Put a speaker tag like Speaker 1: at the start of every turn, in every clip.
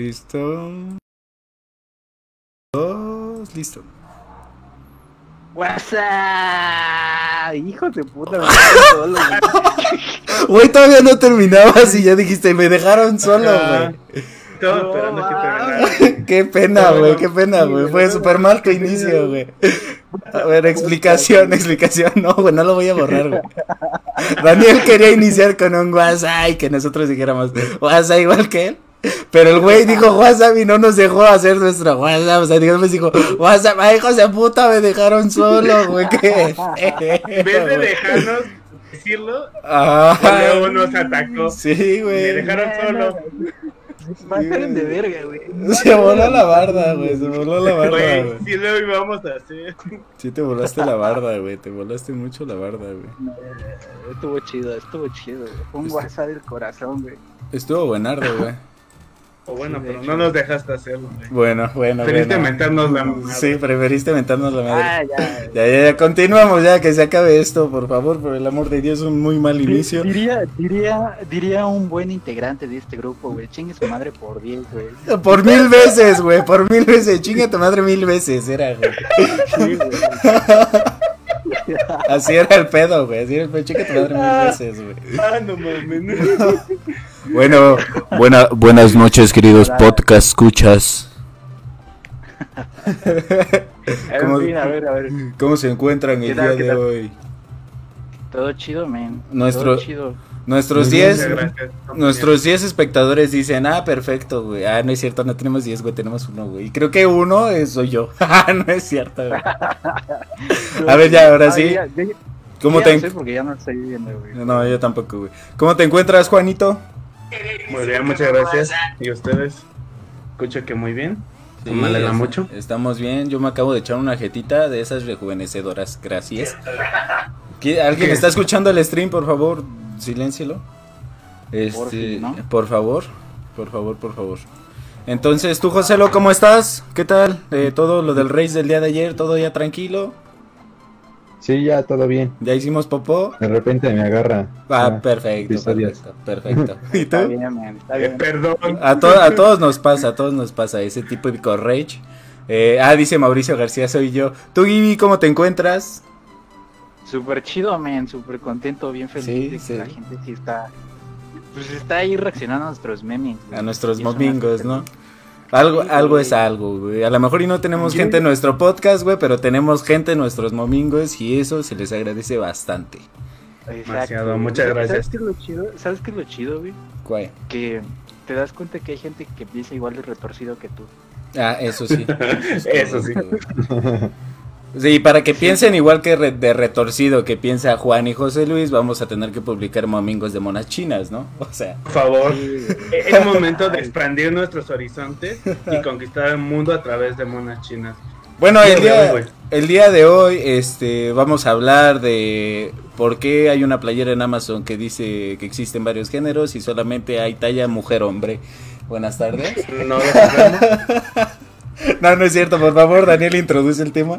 Speaker 1: Listo. Dos, listo.
Speaker 2: WhatsApp. Hijos de puta, me solo,
Speaker 1: Güey, todavía no terminabas y ya dijiste, me dejaron solo,
Speaker 3: Ajá.
Speaker 1: güey.
Speaker 3: Todo
Speaker 2: No,
Speaker 3: esperando que terminara.
Speaker 1: Qué pena, güey, qué pena, güey. Fue súper mal tu inicio, güey. A ver, explicación, explicación. No, güey, no lo voy a borrar, güey. Daniel quería iniciar con un WhatsApp y que nosotros dijéramos WhatsApp igual que él. Pero el güey dijo WhatsApp y no nos dejó hacer nuestro WhatsApp. O sea, digamos, dijo WhatsApp. Ay, hijos de puta, me dejaron solo, güey. ¿Qué?
Speaker 3: En vez de dejarnos decirlo,
Speaker 1: Ah,
Speaker 3: luego nos atacó.
Speaker 1: Sí,
Speaker 3: Me
Speaker 1: güey.
Speaker 3: dejaron solo.
Speaker 2: Mátalen de verga, güey.
Speaker 1: Se voló la barda, güey. Se voló la barda,
Speaker 3: Güey,
Speaker 1: güey.
Speaker 3: sí lo íbamos a hacer.
Speaker 1: Sí, te volaste la barda, güey. Te volaste mucho la barda, güey.
Speaker 2: Estuvo chido, estuvo chido, güey. Fue un WhatsApp del corazón, güey.
Speaker 1: Estuvo buenardo, güey.
Speaker 3: O bueno,
Speaker 2: Sí,
Speaker 3: pero
Speaker 2: hecho.
Speaker 3: no nos dejaste hacerlo, güey.
Speaker 1: Bueno, bueno,
Speaker 3: Preferiste
Speaker 1: bueno.
Speaker 3: mentarnos la madre.
Speaker 1: Sí, preferiste mentarnos la madre.
Speaker 2: Ah, ya.
Speaker 1: Ya, ya, ya, continuamos ya, que se acabe esto, por favor, por el amor de Dios, un muy mal inicio.
Speaker 2: Diría, diría, diría un buen integrante de este grupo, güey. Chingue su madre por 10, güey.
Speaker 1: Por mil veces, güey, por mil veces, chinga tu madre mil veces, era, güey.
Speaker 2: Sí, güey.
Speaker 1: Así era el pedo, güey, así era el pedo, chinga tu madre mil veces, güey.
Speaker 3: Ah, no mames.
Speaker 1: Bueno, buena, buenas noches, queridos podcast escuchas. ¿Cómo,
Speaker 2: En fin, a ver, a ver.
Speaker 1: ¿Cómo se encuentran el
Speaker 2: ¿Qué tal,
Speaker 1: día de
Speaker 2: tal?
Speaker 1: hoy?
Speaker 2: Todo chido, men.
Speaker 1: Nuestro-
Speaker 2: Todo chido.
Speaker 1: Nuestros
Speaker 3: Muchas
Speaker 1: 10
Speaker 3: gracias.
Speaker 1: Nuestros 10 espectadores dicen, ah, perfecto, güey. Ah, no es cierto, no tenemos 10, güey, tenemos uno, güey. Y creo que uno es, soy yo. Ah, no es cierto, güey. A ver, ya, ahora
Speaker 2: Ah,
Speaker 1: sí.
Speaker 2: ya, ya-
Speaker 1: ¿Cómo
Speaker 2: ya
Speaker 1: te
Speaker 2: no sé porque ya no estoy viendo, güey.
Speaker 1: No, yo tampoco, güey. ¿Cómo te encuentras, Juanito?
Speaker 3: Muy bien, muchas gracias. ¿Y ustedes? Escucho que muy bien.
Speaker 1: Sí,
Speaker 3: me alegra mucho.
Speaker 1: Estamos bien. Yo me acabo de echar una jetita de esas rejuvenecedoras. Gracias. ¿Qui- ¿Alguien
Speaker 3: ¿Qué?
Speaker 1: está escuchando el stream? Por favor, siléncielo. Este, por favor, por favor, por favor. Entonces, tú, Joselo, ¿cómo estás? ¿Qué tal? Eh, todo lo del Race del día de ayer, todo ya tranquilo.
Speaker 4: Sí, ya todo bien.
Speaker 1: Ya hicimos popó.
Speaker 4: De repente me agarra.
Speaker 1: Ah,
Speaker 4: ah,
Speaker 1: perfecto, perfecto, perfecto. ¿Y
Speaker 2: Está
Speaker 1: tú?
Speaker 2: bien, men. Está
Speaker 3: Eh,
Speaker 2: bien.
Speaker 3: perdón.
Speaker 1: A, to- a todos nos pasa, a todos nos pasa ese tipo de rage. Eh, ah, dice Mauricio García, soy yo. Tú, Gibi, ¿cómo te encuentras?
Speaker 2: Súper chido, men. Súper contento, bien feliz
Speaker 1: Sí,
Speaker 2: de que
Speaker 1: sí.
Speaker 2: la gente sí está. Pues está ahí reaccionando a nuestros memes.
Speaker 1: A nuestros momingos, ¿no?
Speaker 2: feliz.
Speaker 1: Algo,
Speaker 2: Sí,
Speaker 1: algo es algo, güey. A lo mejor y no tenemos
Speaker 2: Yo-
Speaker 1: gente en nuestro podcast, güey, pero tenemos gente en nuestros momingos y eso se les agradece bastante.
Speaker 2: Exacto,
Speaker 3: Demasiado, muchas
Speaker 2: ¿Sabes
Speaker 3: gracias.
Speaker 2: qué es lo chido? ¿Sabes qué es lo chido, güey?
Speaker 1: ¿Cuál?
Speaker 2: Que te das cuenta que hay gente que piensa igual de retorcido que tú.
Speaker 1: Ah, eso sí.
Speaker 3: Eso sí.
Speaker 1: Sí, para que piensen igual que re- de retorcido que piensa Juan y José Luis, vamos a tener que publicar momingos de monas chinas, ¿no? O sea,
Speaker 3: Por favor.
Speaker 2: Sí, güey.
Speaker 3: Es momento de expandir nuestros horizontes y conquistar el mundo a través de monas chinas.
Speaker 1: Bueno, el día, el día de hoy este, vamos a hablar de por qué hay una playera en Amazon que dice que existen varios géneros y solamente hay talla mujer-hombre. Buenas tardes.
Speaker 3: No,
Speaker 1: no es cierto, por favor, Daniel, introduce el tema.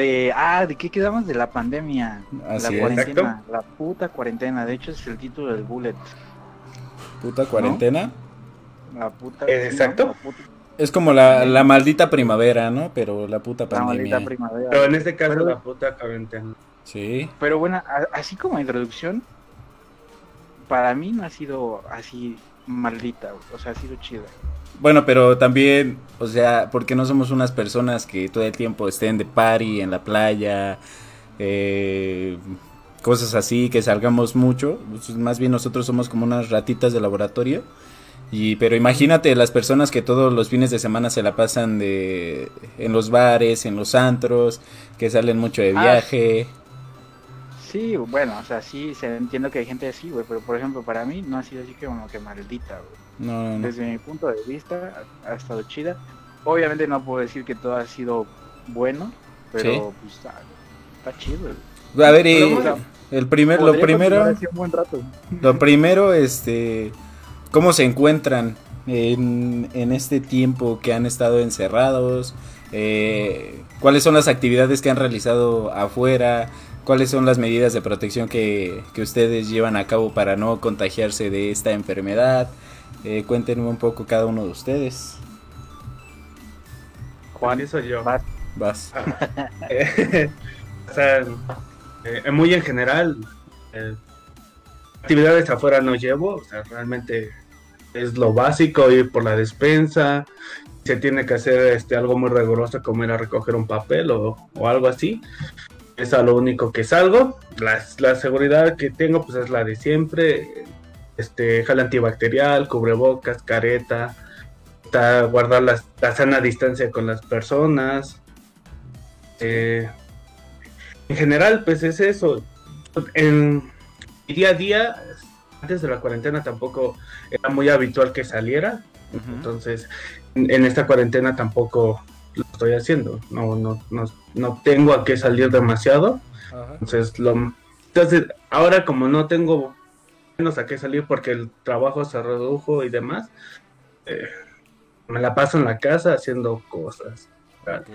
Speaker 2: De, ah, ¿de qué quedamos? De la pandemia.
Speaker 1: Así
Speaker 2: la
Speaker 1: es.
Speaker 2: cuarentena. La puta cuarentena. De hecho, es el título del bullet.
Speaker 1: Puta cuarentena.
Speaker 2: La puta.
Speaker 3: Exacto.
Speaker 2: La, puta,
Speaker 1: Es como la, la maldita primavera, ¿no? Pero la puta
Speaker 2: la maldita
Speaker 1: pandemia.
Speaker 2: primavera.
Speaker 3: Pero en este caso,
Speaker 2: Pero-
Speaker 3: la puta cuarentena.
Speaker 1: Sí.
Speaker 2: Pero bueno, a- así como introducción, para mí no ha sido así maldita, o sea, ha sido chida.
Speaker 1: Bueno, pero también, o sea, porque no somos unas personas que todo el tiempo estén de party en la playa, eh, cosas así, que salgamos mucho. Pues, más bien nosotros somos como unas ratitas de laboratorio. Y, pero imagínate las personas que todos los fines de semana se la pasan de en los bares, en los antros, que salen mucho de
Speaker 2: Ah,
Speaker 1: viaje.
Speaker 2: Sí, bueno, o sea, sí, se entiendo que hay gente así, güey, pero por ejemplo, para mí no ha sido así como que maldita, güey.
Speaker 1: No, no, no.
Speaker 2: Desde mi punto de vista, ha, estado chida. Obviamente no puedo decir que todo ha sido bueno, pero
Speaker 1: Sí.
Speaker 2: pues está, está chido.
Speaker 1: A ver, y
Speaker 2: Pero, o sea,
Speaker 1: el primer, lo primero.
Speaker 2: continuar así un buen rato.
Speaker 1: Lo primero, este, ¿cómo se encuentran en, en este tiempo que han estado encerrados? Eh, ¿Cuáles son las actividades que han realizado afuera? ¿Cuáles son las medidas de protección que, que ustedes llevan a cabo para no contagiarse de esta enfermedad? Eh, cuéntenme un poco cada uno de ustedes.
Speaker 3: Juan, eso yo.
Speaker 2: Vas.
Speaker 1: Vas.
Speaker 3: Eh, o sea, eh, muy en general, eh, actividades afuera no llevo, o sea, realmente es lo básico, ir por la despensa, se tiene que hacer este algo muy riguroso como ir a recoger un papel o, o algo así. Es a lo único que salgo. La, la seguridad que tengo pues es la de siempre. Este, gel antibacterial, cubrebocas, careta, ta- guardar las- la sana distancia con las personas. Eh, en general, pues es eso. En mi día a día, antes de la cuarentena tampoco era muy habitual que saliera. Entonces, en, en esta cuarentena tampoco lo estoy haciendo. No, no, no, no tengo a qué salir demasiado. Entonces, lo, entonces, ahora como no tengo menos a qué salir porque el trabajo se redujo y demás, eh, me la paso en la casa haciendo cosas.
Speaker 1: Ok.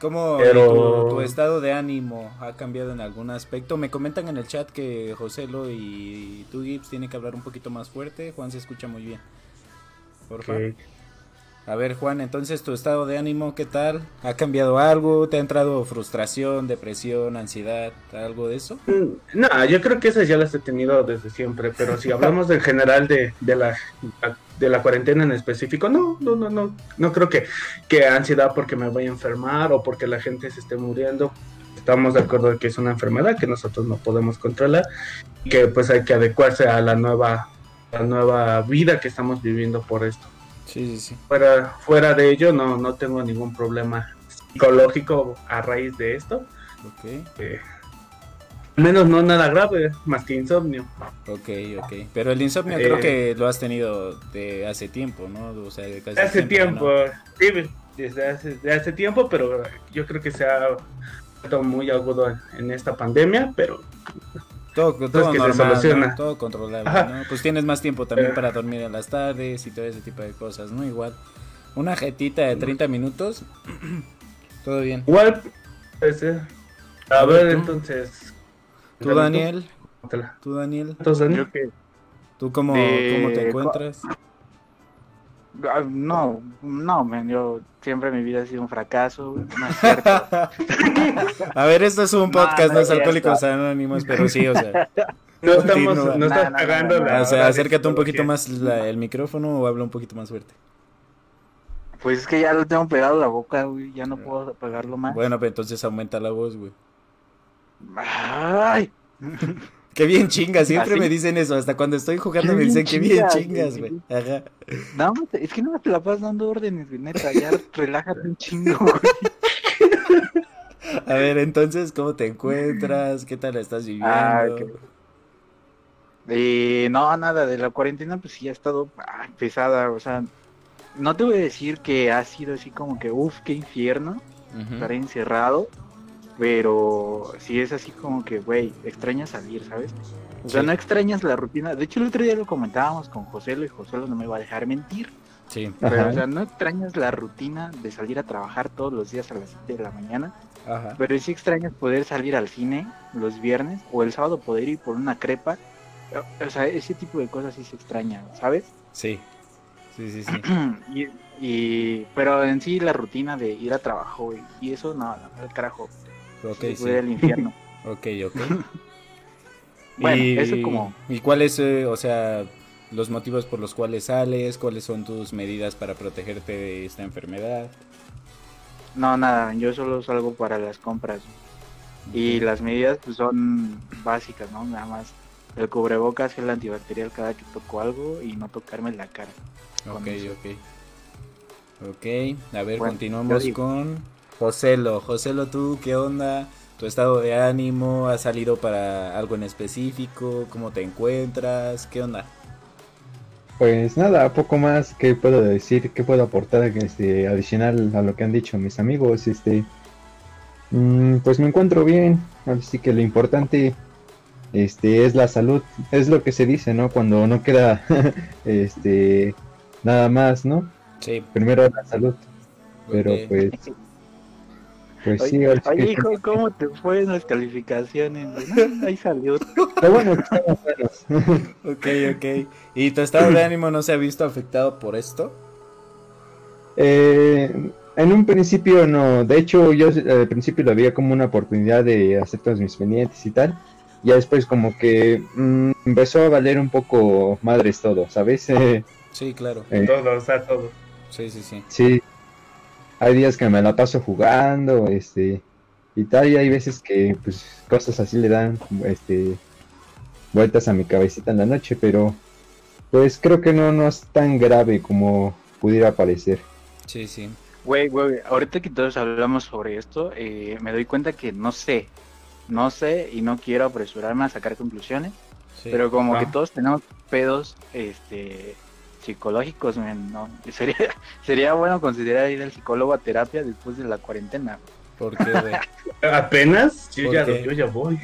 Speaker 1: ¿Cómo
Speaker 3: Pero-
Speaker 1: tu, tu estado de ánimo ha cambiado en algún aspecto? Me comentan en el chat que Joselo y tú, Gibbs, tienen que hablar un poquito más fuerte. Juan se escucha muy bien. Por favor. A ver, Juan, entonces tu estado de ánimo, ¿qué tal? ¿Ha cambiado algo? ¿Te ha entrado frustración, depresión, ansiedad, algo de eso?
Speaker 3: Mm, No, yo creo que esas ya las he tenido desde siempre, pero si hablamos en general de, de la de la cuarentena en específico, no, no, no, no, no creo que, que ansiedad porque me voy a enfermar o porque la gente se esté muriendo. Estamos de acuerdo que es una enfermedad que nosotros no podemos controlar que pues hay que adecuarse a la nueva, la nueva vida que estamos viviendo por esto.
Speaker 1: Sí, sí, sí.
Speaker 3: Fuera, fuera de ello, no, no tengo ningún problema psicológico a raíz de esto.
Speaker 1: Ok,
Speaker 3: Eh, al menos no nada grave, más que insomnio.
Speaker 1: ok, ok. Pero el insomnio
Speaker 3: Eh.
Speaker 1: creo que lo has tenido de hace tiempo, ¿no? O sea, de casi
Speaker 3: Hace tiempo,
Speaker 1: ¿no?
Speaker 3: sí, desde hace, de hace tiempo, pero yo creo que se ha vuelto muy agudo en, en esta pandemia, pero
Speaker 1: Todo, todo
Speaker 3: que se
Speaker 1: normal,
Speaker 3: soluciona.
Speaker 1: ¿no? Todo controlable,
Speaker 3: Ajá.
Speaker 1: ¿no? Pues tienes más tiempo también
Speaker 3: Eh.
Speaker 1: para dormir en las tardes y todo ese tipo de cosas, ¿no? Igual. Una jetita de 30 minutos, todo bien.
Speaker 3: igual, pues, eh, a
Speaker 1: A ver,
Speaker 3: ver,
Speaker 1: tú.
Speaker 3: entonces...
Speaker 1: ¿Tú, Daniel?
Speaker 3: ¿Tú,
Speaker 1: ¿Tú, Daniel?
Speaker 3: Daniel?
Speaker 2: Yo que
Speaker 1: ¿Tú cómo,
Speaker 2: Eh,
Speaker 1: cómo te encuentras?
Speaker 2: Ah, No, no, man, yo siempre mi vida ha sido un fracaso, no es cierto.
Speaker 1: A ver, esto es un podcast, no,
Speaker 2: no
Speaker 1: es Alcohólicos Anónimos, pero sí, o sea.
Speaker 3: No estamos, no estás
Speaker 2: No, no,
Speaker 3: pagando
Speaker 2: no, no,
Speaker 3: la
Speaker 1: o sea, acércate un poquito más la- el micrófono o habla un poquito más fuerte.
Speaker 2: Pues es que ya lo tengo pegado a la boca, güey, ya no puedo apagarlo más.
Speaker 1: Bueno, pues entonces aumenta la voz, güey.
Speaker 2: Ay,
Speaker 1: Qué bien chingas, siempre
Speaker 2: ¿Así?
Speaker 1: me dicen eso, hasta cuando estoy jugando
Speaker 2: Qué
Speaker 1: me dicen que bien
Speaker 2: chingas, güey.
Speaker 1: Ajá.
Speaker 2: no, es que no te la pasas dando órdenes, güey, neta, ya relájate un chingo, güey.
Speaker 1: A ver, entonces, ¿cómo te encuentras? ¿Qué tal estás viviendo?
Speaker 2: Ah, ok. Eh, no, nada, de la cuarentena pues sí ha estado ah, pesada, o sea, no te voy a decir que ha sido así como que, uff, qué infierno
Speaker 1: Ujú.
Speaker 2: estar encerrado, pero sí es así como que, güey, extrañas salir, ¿sabes? O sea,
Speaker 1: Sí.
Speaker 2: no extrañas la rutina, de hecho el otro día lo comentábamos con José y José no me va a dejar mentir,
Speaker 1: Sí,
Speaker 2: pero
Speaker 4: Ajá.
Speaker 2: o sea, no extrañas la rutina de salir a trabajar todos los días a las 7 de la mañana,
Speaker 1: ajá.
Speaker 2: pero sí extrañas poder salir al cine los viernes o el sábado poder ir por una crepa. O sea, ese tipo de cosas sí se extraña, ¿sabes?
Speaker 1: Sí, sí, sí, sí.
Speaker 2: y, y- pero en sí la rutina de ir a trabajo y, y eso no, no, al carajo.
Speaker 1: Ok,
Speaker 2: se
Speaker 1: sí.
Speaker 2: al infierno.
Speaker 1: Ok, ok.
Speaker 2: Bueno,
Speaker 1: y,
Speaker 2: eso como-
Speaker 1: ¿Y cuáles, eh, o sea, los motivos por los cuales sales? ¿Cuáles son tus medidas para protegerte de esta enfermedad?
Speaker 2: No, nada, yo solo salgo para las compras. Y las medidas pues son básicas, ¿no? Nada más el cubrebocas, el antibacterial cada que toco algo y no tocarme la cara.
Speaker 1: Ok, ok. Ok, a ver,
Speaker 2: Bueno,
Speaker 1: continuamos con Joselo. Joselo, ¿tú qué onda? ¿Tu estado de ánimo? ¿Has salido para algo en específico? ¿Cómo te encuentras? ¿Qué onda?
Speaker 4: Pues nada, poco más que puedo decir, que puedo aportar este, adicional a lo que han dicho mis amigos. Este, mm, pues me encuentro bien, así que lo importante este, es la salud, es lo que se dice, ¿no? Cuando no queda este, nada más, ¿no?
Speaker 1: Sí,
Speaker 4: Primero la salud, pero pues Pues sí,
Speaker 2: Oye,
Speaker 4: ahora sí
Speaker 2: oye,
Speaker 4: que-
Speaker 2: hijo, ¿cómo te fue en las calificaciones? No, ahí salió.
Speaker 4: Pero bueno, estamos buenos.
Speaker 1: Ok, ok. ¿Y tu estado de ánimo no se ha visto afectado por esto?
Speaker 4: Eh, en un principio no, de hecho yo al principio lo veía como una oportunidad de hacer todos mis pendientes y tal. Ya después como que mm, empezó a valer un poco madres todo, ¿sabes? Eh,
Speaker 1: Sí, claro.
Speaker 4: eh,
Speaker 3: Todo, o sea, todo.
Speaker 1: Sí, sí, sí.
Speaker 4: sí, hay días que me la paso jugando, este, y tal, y hay veces que pues cosas así le dan, este, vueltas a mi cabecita en la noche, pero pues creo que no, no es tan grave como pudiera parecer.
Speaker 1: Sí, sí.
Speaker 2: Güey, güey, ahorita que todos hablamos sobre esto, eh, me doy cuenta que no sé, no sé y no quiero apresurarme a sacar conclusiones,
Speaker 1: sí.
Speaker 2: pero como
Speaker 3: Ah.
Speaker 2: que todos tenemos pedos, este, psicológicos, men, ¿no? Sería, sería bueno considerar ir al psicólogo a terapia después de la cuarentena.
Speaker 1: ¿Por qué, güey?
Speaker 3: Apenas, yo
Speaker 1: ¿Por
Speaker 3: ya,
Speaker 1: qué?
Speaker 3: yo ya voy.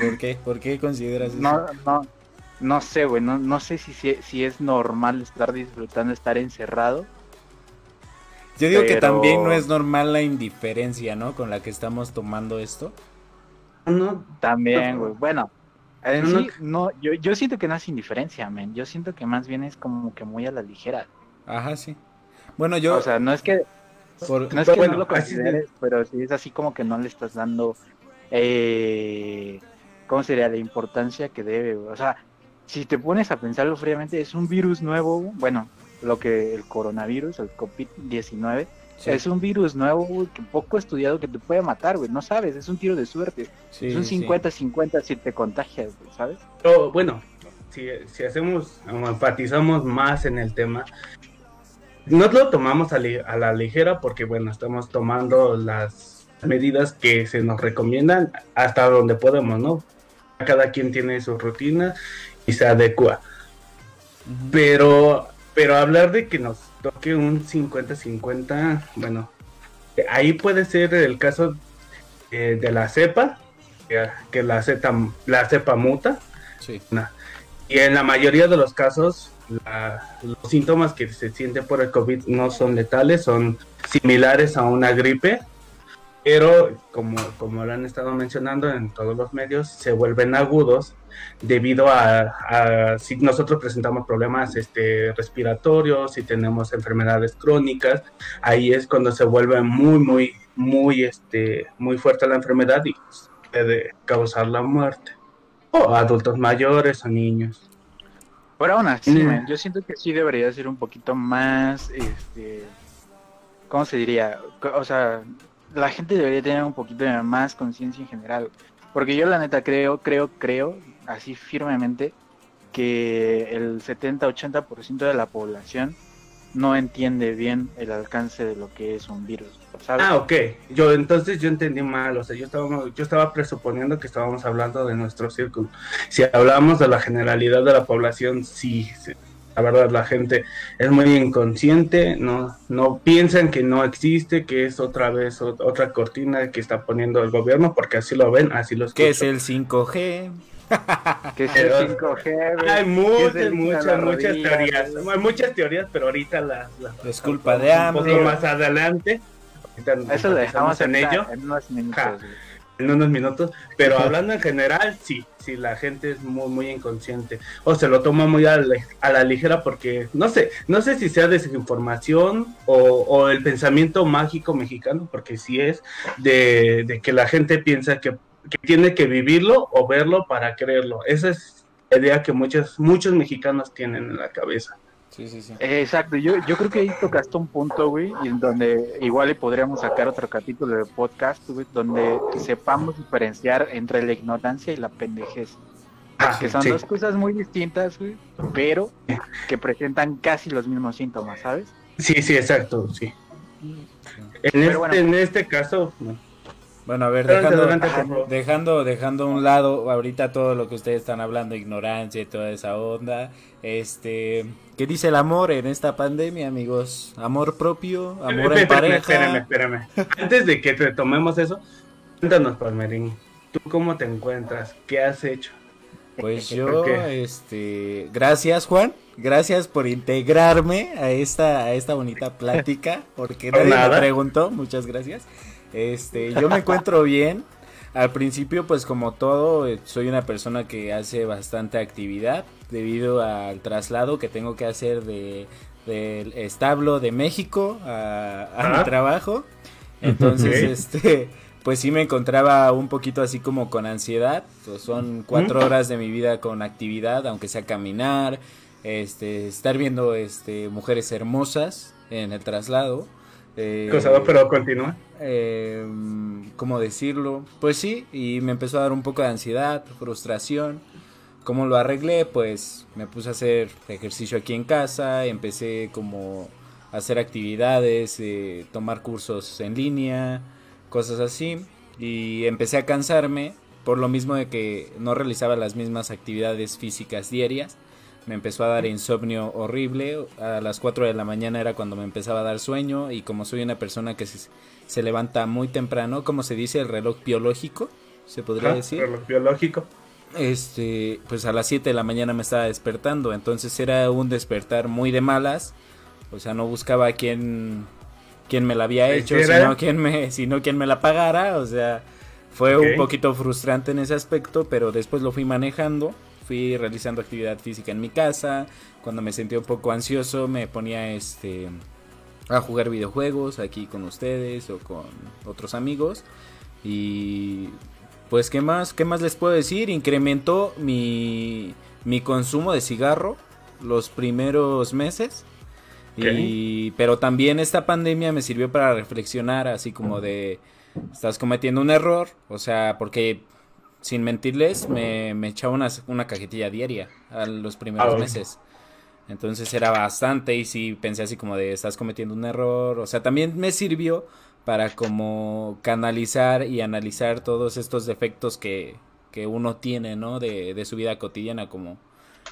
Speaker 1: ¿Por qué? ¿Por qué consideras eso?
Speaker 2: No, no, no sé, güey, no, no sé si, si, si es normal estar disfrutando, estar encerrado.
Speaker 1: Yo digo que también no es normal la indiferencia, ¿no? Con la que estamos tomando esto.
Speaker 3: no,
Speaker 2: También, güey. Bueno,
Speaker 3: No, no.
Speaker 2: sí, no, yo, yo siento que no es indiferencia, men. Yo siento que más bien es como que muy a la ligera.
Speaker 1: Ajá, sí. Bueno, yo...
Speaker 2: O sea, no es que
Speaker 1: por-
Speaker 2: no, es que
Speaker 3: Bueno,
Speaker 2: no lo consideres, pero sí es así como que no le estás dando, eh, ¿cómo sería? La importancia que debe. O sea, si te pones a pensarlo fríamente, es un virus nuevo, bueno, lo que el coronavirus, el COVID-19,
Speaker 1: sí,
Speaker 2: es un virus nuevo, güey, que poco estudiado que te puede matar, güey. No sabes, es un tiro de suerte.
Speaker 1: sí,
Speaker 2: es un
Speaker 1: sí.
Speaker 2: 50-50 si te contagias, güey, ¿sabes?
Speaker 3: Pero, bueno, si, si hacemos, enfatizamos más en el tema, no lo tomamos a, li- a la ligera porque, bueno, estamos tomando las medidas que se nos recomiendan hasta donde podemos, ¿no? Cada quien tiene su rutina y se adecua. Pero, pero hablar de que nos toque un 50-50, bueno, ahí puede ser el caso eh, de la cepa, que, que la, cepa, la cepa muta,
Speaker 1: Sí,
Speaker 3: y en la mayoría de los casos, la- los síntomas que se sienten por el COVID no son letales, son similares a una gripe, pero como, como lo han estado mencionando en todos los medios, se vuelven agudos debido a, a si nosotros presentamos problemas este, respiratorios, si tenemos enfermedades crónicas, ahí es cuando se vuelve muy, muy, muy, este, muy fuerte la enfermedad y puede causar la muerte. O adultos mayores o niños.
Speaker 2: Pero aún así,
Speaker 3: Mm.
Speaker 2: yo siento que sí debería ser un poquito más, este, ¿cómo se diría? O sea, la gente debería tener un poquito de más conciencia en general. Porque yo la neta creo, creo, creo, así firmemente, que el 70-80% de la población no entiende bien el alcance de lo que es un virus, ¿sabes?
Speaker 3: Ah, ok. Yo entonces yo entendí mal, o sea, yo estaba, yo estaba presuponiendo que estábamos hablando de nuestro círculo. Si hablamos de la generalidad de la población, sí, la verdad la gente es muy inconsciente, no, no piensan que no existe, que es otra vez ot- otra cortina que está poniendo el gobierno, porque así lo ven, así lo
Speaker 1: ¿Qué es
Speaker 3: escuchan.
Speaker 1: el 5G?
Speaker 2: que es el
Speaker 3: pero-
Speaker 2: 5G, güey,
Speaker 3: Hay
Speaker 2: que
Speaker 3: muchas, muchas, muchas teorías. Hay muchas teorías, pero ahorita las... las
Speaker 1: Es culpa de
Speaker 3: un
Speaker 1: AMLO.
Speaker 3: poco más adelante. Ahorita
Speaker 2: Eso lo dejamos
Speaker 3: en
Speaker 2: en,
Speaker 3: ello.
Speaker 2: en unos minutos.
Speaker 3: Ja. En unos minutos, pero hablando en general, sí, sí, la gente es muy, muy inconsciente o se lo toma muy a la, a la ligera porque, no sé, no sé si sea desinformación o, o el pensamiento mágico mexicano, porque sí es de, de que la gente piensa que, que tiene que vivirlo o verlo para creerlo. Esa es la idea que muchos, muchos mexicanos tienen en la cabeza.
Speaker 1: Sí, sí, sí.
Speaker 2: Eh, Exacto, yo, yo creo que ahí tocaste un punto, güey, y en donde igual le podríamos sacar otro capítulo de podcast, güey, donde sepamos diferenciar entre la ignorancia y la pendejez,
Speaker 3: Ah,
Speaker 2: que son
Speaker 3: sí.
Speaker 2: dos cosas muy distintas, güey, pero que presentan casi los mismos síntomas, ¿sabes?
Speaker 3: Sí, sí, exacto, sí. En, este,
Speaker 2: bueno.
Speaker 3: en este caso, no.
Speaker 1: Bueno, a ver, dejando, dejando, dejando a un lado ahorita todo lo que ustedes están hablando, ignorancia y toda esa onda. Este, ¿qué dice el amor en esta pandemia, amigos? Amor propio, amor en pareja.
Speaker 3: Espérame, espérame. Antes de que retomemos eso, cuéntanos, Palmerín. ¿Tú cómo te encuentras? ¿Qué has hecho?
Speaker 1: Pues
Speaker 3: ¿Por
Speaker 1: yo, este, gracias Juan, gracias por integrarme a esta, a esta bonita plática, porque
Speaker 3: Por
Speaker 1: nadie me
Speaker 3: nada.
Speaker 1: preguntó, muchas gracias. Este, yo me encuentro bien. Al principio, pues como todo, soy una persona que hace bastante actividad debido al traslado que tengo que hacer de del establo de México a, a mi
Speaker 3: Ah.
Speaker 1: trabajo. Entonces, este, pues sí me encontraba un poquito así como con ansiedad. Pues son cuatro horas de mi vida con actividad, aunque sea caminar, este, estar viendo este, mujeres hermosas en el traslado. Eh,
Speaker 3: Cosa, pero continúa.
Speaker 1: eh, ¿Cómo decirlo? Pues sí, y me empezó a dar un poco de ansiedad, frustración. ¿Cómo lo arreglé? Pues me puse a hacer ejercicio aquí en casa, empecé como a hacer actividades, eh, tomar cursos en línea, cosas así. Y empecé a cansarme por lo mismo de que no realizaba las mismas actividades físicas diarias. Me empezó a dar insomnio horrible. A las 4 de la mañana era cuando me empezaba a dar sueño. Y como soy una persona que se, se levanta muy temprano, como se dice, el reloj biológico, se podría
Speaker 3: Ajá,
Speaker 1: decir
Speaker 3: reloj biológico.
Speaker 1: este, pues a las 7 de la mañana me estaba despertando, entonces era un despertar muy de malas, o sea, no buscaba quién, quién me la había
Speaker 3: ¿Qué
Speaker 1: hecho, sino quién me, sino quién me la pagara, o sea, fue un poquito frustrante en ese aspecto, pero después lo fui manejando, fui realizando actividad física en mi casa, cuando me sentía un poco ansioso me ponía este a jugar videojuegos aquí con ustedes o con otros amigos. Y pues qué más, qué más les puedo decir, incrementó mi mi consumo de cigarro los primeros meses. Y, pero también esta pandemia me sirvió para reflexionar, así como de, estás cometiendo un error, o sea, porque sin mentirles, me, me echaba una, una cajetilla diaria a los primeros
Speaker 3: Ah,
Speaker 1: meses. Entonces era bastante y sí pensé así como de, estás cometiendo un error, o sea, también me sirvió para como canalizar y analizar todos estos defectos que, que uno tiene, ¿no? De, de su vida cotidiana, como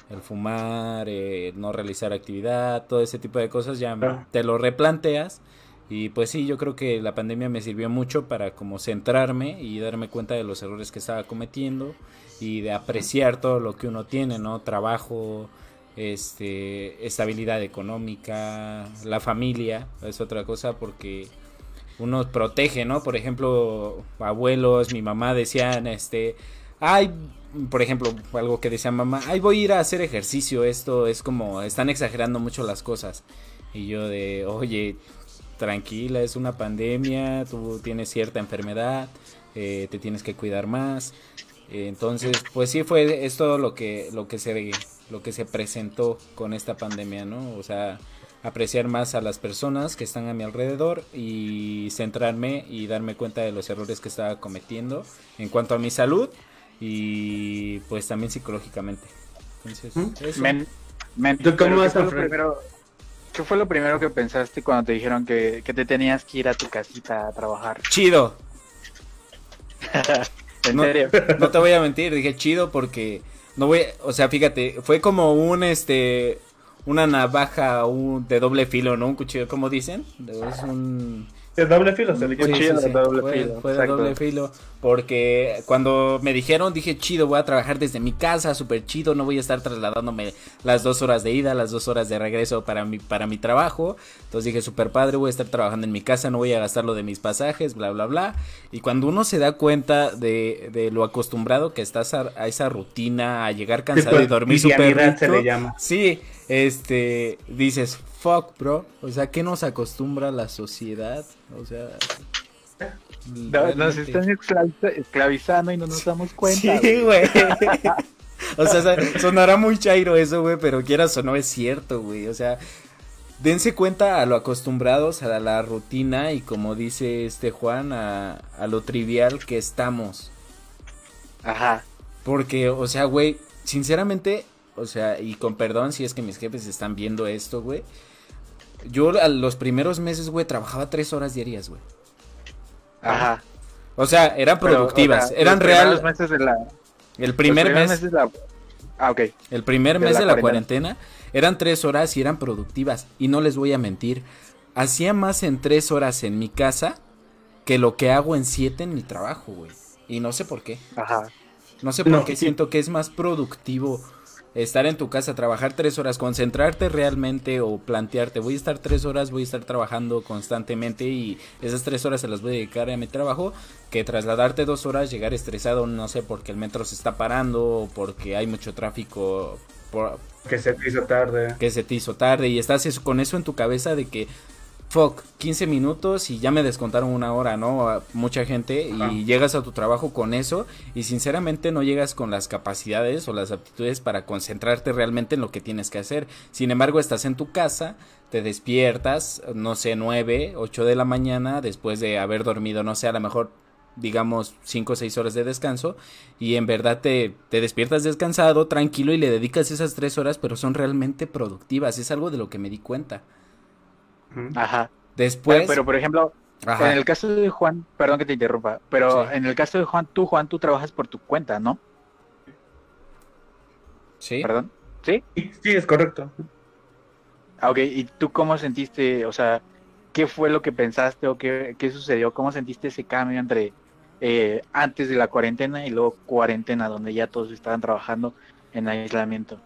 Speaker 1: el fumar, eh, no realizar actividad, todo ese tipo de cosas, ya te lo replanteas. Y pues sí, yo creo que la pandemia me sirvió mucho para como centrarme y darme cuenta de los errores que estaba cometiendo y de apreciar todo lo que uno tiene, ¿no? Trabajo, este, estabilidad económica, la familia, es otra cosa porque uno protege, ¿no? Por ejemplo, abuelos, mi mamá decían, este, ay, por ejemplo, algo que decía mamá, ay, voy a ir a hacer ejercicio, esto es como, están exagerando mucho las cosas. Y yo de, oye, tranquila, es una pandemia, tú tienes cierta enfermedad, eh, te tienes que cuidar más. Eh, entonces, pues sí fue es todo lo que, lo que se, lo que se presentó con esta pandemia, ¿no? O sea, apreciar más a las personas que están a mi alrededor y centrarme y darme cuenta de los errores que estaba cometiendo en cuanto a mi salud y pues también psicológicamente. Entonces,
Speaker 3: ¿Mm?
Speaker 1: eso.
Speaker 2: Men, men,
Speaker 3: ¿Tú cómo
Speaker 2: pero ¿qué
Speaker 3: vas a
Speaker 2: primero- ¿Qué fue lo primero que pensaste cuando te dijeron que, que te tenías que ir a tu casita a trabajar?
Speaker 1: Chido.
Speaker 2: ¿En
Speaker 1: No.
Speaker 2: serio?
Speaker 1: No te voy a mentir, dije chido porque no voy, o sea, fíjate, fue como un este una navaja un, de doble filo, ¿no? Un cuchillo, como dicen, es un
Speaker 3: De doble filo se le llama.
Speaker 2: cuchillo. de doble
Speaker 1: fue,
Speaker 2: filo,
Speaker 1: fue de
Speaker 2: exacto.
Speaker 1: doble filo, porque cuando me dijeron dije chido, voy a trabajar desde mi casa, súper chido, no voy a estar trasladándome las dos horas de ida, las dos horas de regreso para mi, para mi trabajo, entonces dije súper padre, voy a estar trabajando en mi casa, no voy a gastar lo de mis pasajes, bla, bla, bla, y cuando uno se da cuenta de, de lo acostumbrado que estás a, a esa rutina, a llegar cansado y
Speaker 3: Tipo,
Speaker 1: dormir súper
Speaker 3: livianidad se
Speaker 1: rico,
Speaker 3: le llama.
Speaker 1: Sí, este, dices, fuck, bro. O sea, ¿qué nos acostumbra la sociedad? O sea,
Speaker 2: No, nos están esclaviza- esclavizando y no nos damos cuenta.
Speaker 1: Sí, güey. o sea, sonará muy chairo eso, güey, pero quieras o no es cierto, güey. O sea, dense cuenta a lo acostumbrados a la rutina y como dice este Juan, a, a lo trivial que estamos.
Speaker 2: Ajá.
Speaker 1: Porque, o sea, güey, sinceramente, o sea, y con perdón si es que mis jefes están viendo esto, güey. Yo a los primeros meses, güey, trabajaba tres horas diarias, güey.
Speaker 2: Ajá.
Speaker 1: O sea, eran
Speaker 2: Pero,
Speaker 1: productivas,
Speaker 2: o sea,
Speaker 1: eran
Speaker 2: los primeros
Speaker 1: real.
Speaker 2: meses de la-
Speaker 1: El primer mes,
Speaker 2: meses de la- Ah, ok.
Speaker 1: el primer
Speaker 2: de
Speaker 1: mes
Speaker 2: la
Speaker 1: de la
Speaker 2: cuarentena.
Speaker 1: cuarentena, eran tres horas y eran productivas. Y no les voy a mentir, hacía más en tres horas en mi casa que lo que hago en siete en mi trabajo, güey. Y no sé por qué.
Speaker 2: Ajá.
Speaker 1: No sé por
Speaker 3: No,
Speaker 1: qué
Speaker 3: sí.
Speaker 1: siento que es más productivo estar en tu casa, trabajar tres horas, concentrarte realmente o plantearte, voy a estar tres horas, voy a estar trabajando constantemente y esas tres horas se las voy a dedicar a mi trabajo, que trasladarte dos horas, llegar estresado, no sé, porque el metro se está parando o porque hay mucho tráfico. Por,
Speaker 3: que se te hizo tarde.
Speaker 1: Que se te hizo tarde y estás con eso en tu cabeza de que fuck, 15 minutos y ya me descontaron una hora, ¿no? mucha gente y llegas a tu trabajo con eso y sinceramente no llegas con las capacidades o las aptitudes para concentrarte realmente en lo que tienes que hacer. Sin embargo, estás en tu casa, te despiertas, no sé, 9, 8 de la mañana después de haber dormido, no sé, a lo mejor digamos 5 o 6 horas de descanso y en verdad te, te despiertas descansado, tranquilo y le dedicas esas 3 horas, pero son realmente productivas, es algo de lo que me di cuenta.
Speaker 2: Ajá.
Speaker 1: Después.
Speaker 2: Pero, por ejemplo, en el caso de Juan, perdón que te interrumpa, pero en el caso de Juan, tú, Juan, tú trabajas por tu cuenta, ¿no?
Speaker 1: Sí.
Speaker 2: ¿Perdón? ¿Sí?
Speaker 3: Sí, es correcto.
Speaker 2: Ah, ok, ¿y tú cómo sentiste, o sea, qué fue lo que pensaste o qué, qué sucedió? ¿Cómo sentiste ese cambio entre eh, antes de la cuarentena y luego cuarentena, donde ya todos estaban trabajando en aislamiento?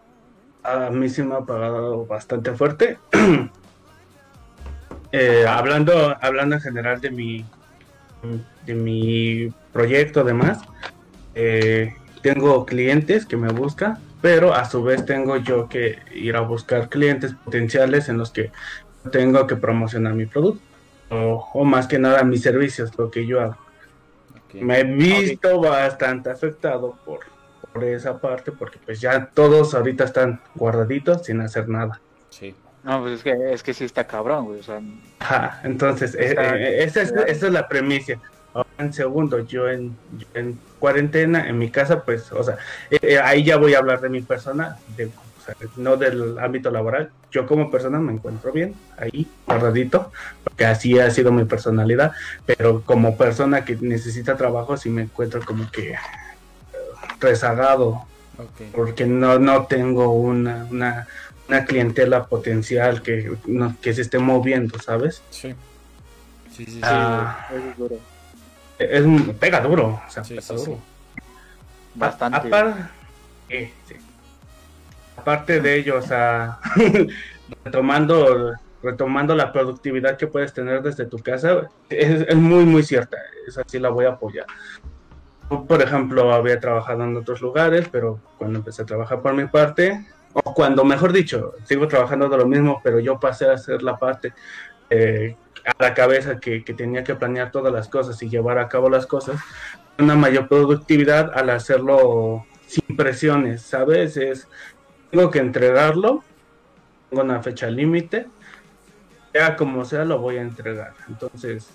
Speaker 3: A mí sí me ha pagado bastante fuerte. Eh, hablando, hablando en general de mi, de mi proyecto, además, eh, tengo clientes que me buscan, pero a su vez tengo yo que ir a buscar clientes potenciales en los que tengo que promocionar mi producto o, más que nada mis servicios, lo que yo hago. Me he visto bastante afectado por, por esa parte porque pues ya todos ahorita están guardaditos sin hacer nada.
Speaker 1: Sí.
Speaker 2: No, pues es que, es que sí está cabrón, güey. O sea,
Speaker 3: Ajá, entonces, eh, eh, esa, es, esa, es, la premisa. en segundo, yo en, en, cuarentena, en mi casa, pues, o sea, eh, ahí ya voy a hablar de mi persona, de, o sea, no del ámbito laboral. Yo como persona me encuentro bien, ahí, guardadito, porque así ha sido mi personalidad, pero como persona que necesita trabajo, sí me encuentro como que rezagado, porque no, no tengo una, una una clientela potencial que, que se esté moviendo, ¿sabes?
Speaker 1: Sí. Sí, sí, sí.
Speaker 2: Ah, es duro.
Speaker 3: Es, pega duro, o sea, pega duro.
Speaker 2: Bastante.
Speaker 3: Aparte de ello, o sea, retomando, retomando la productividad que puedes tener desde tu casa, es, es muy, muy cierta. Esa sí la voy a apoyar. Por ejemplo, había trabajado en otros lugares, pero cuando empecé a trabajar por mi parte, o cuando, mejor dicho, sigo trabajando de lo mismo, pero yo pasé a hacer la parte eh, a la cabeza que, tenía que planear todas las cosas y llevar a cabo las cosas, una mayor productividad al hacerlo sin presiones, ¿sabes? Es, tengo que entregarlo, tengo una fecha límite, sea como sea, lo voy a entregar. Entonces,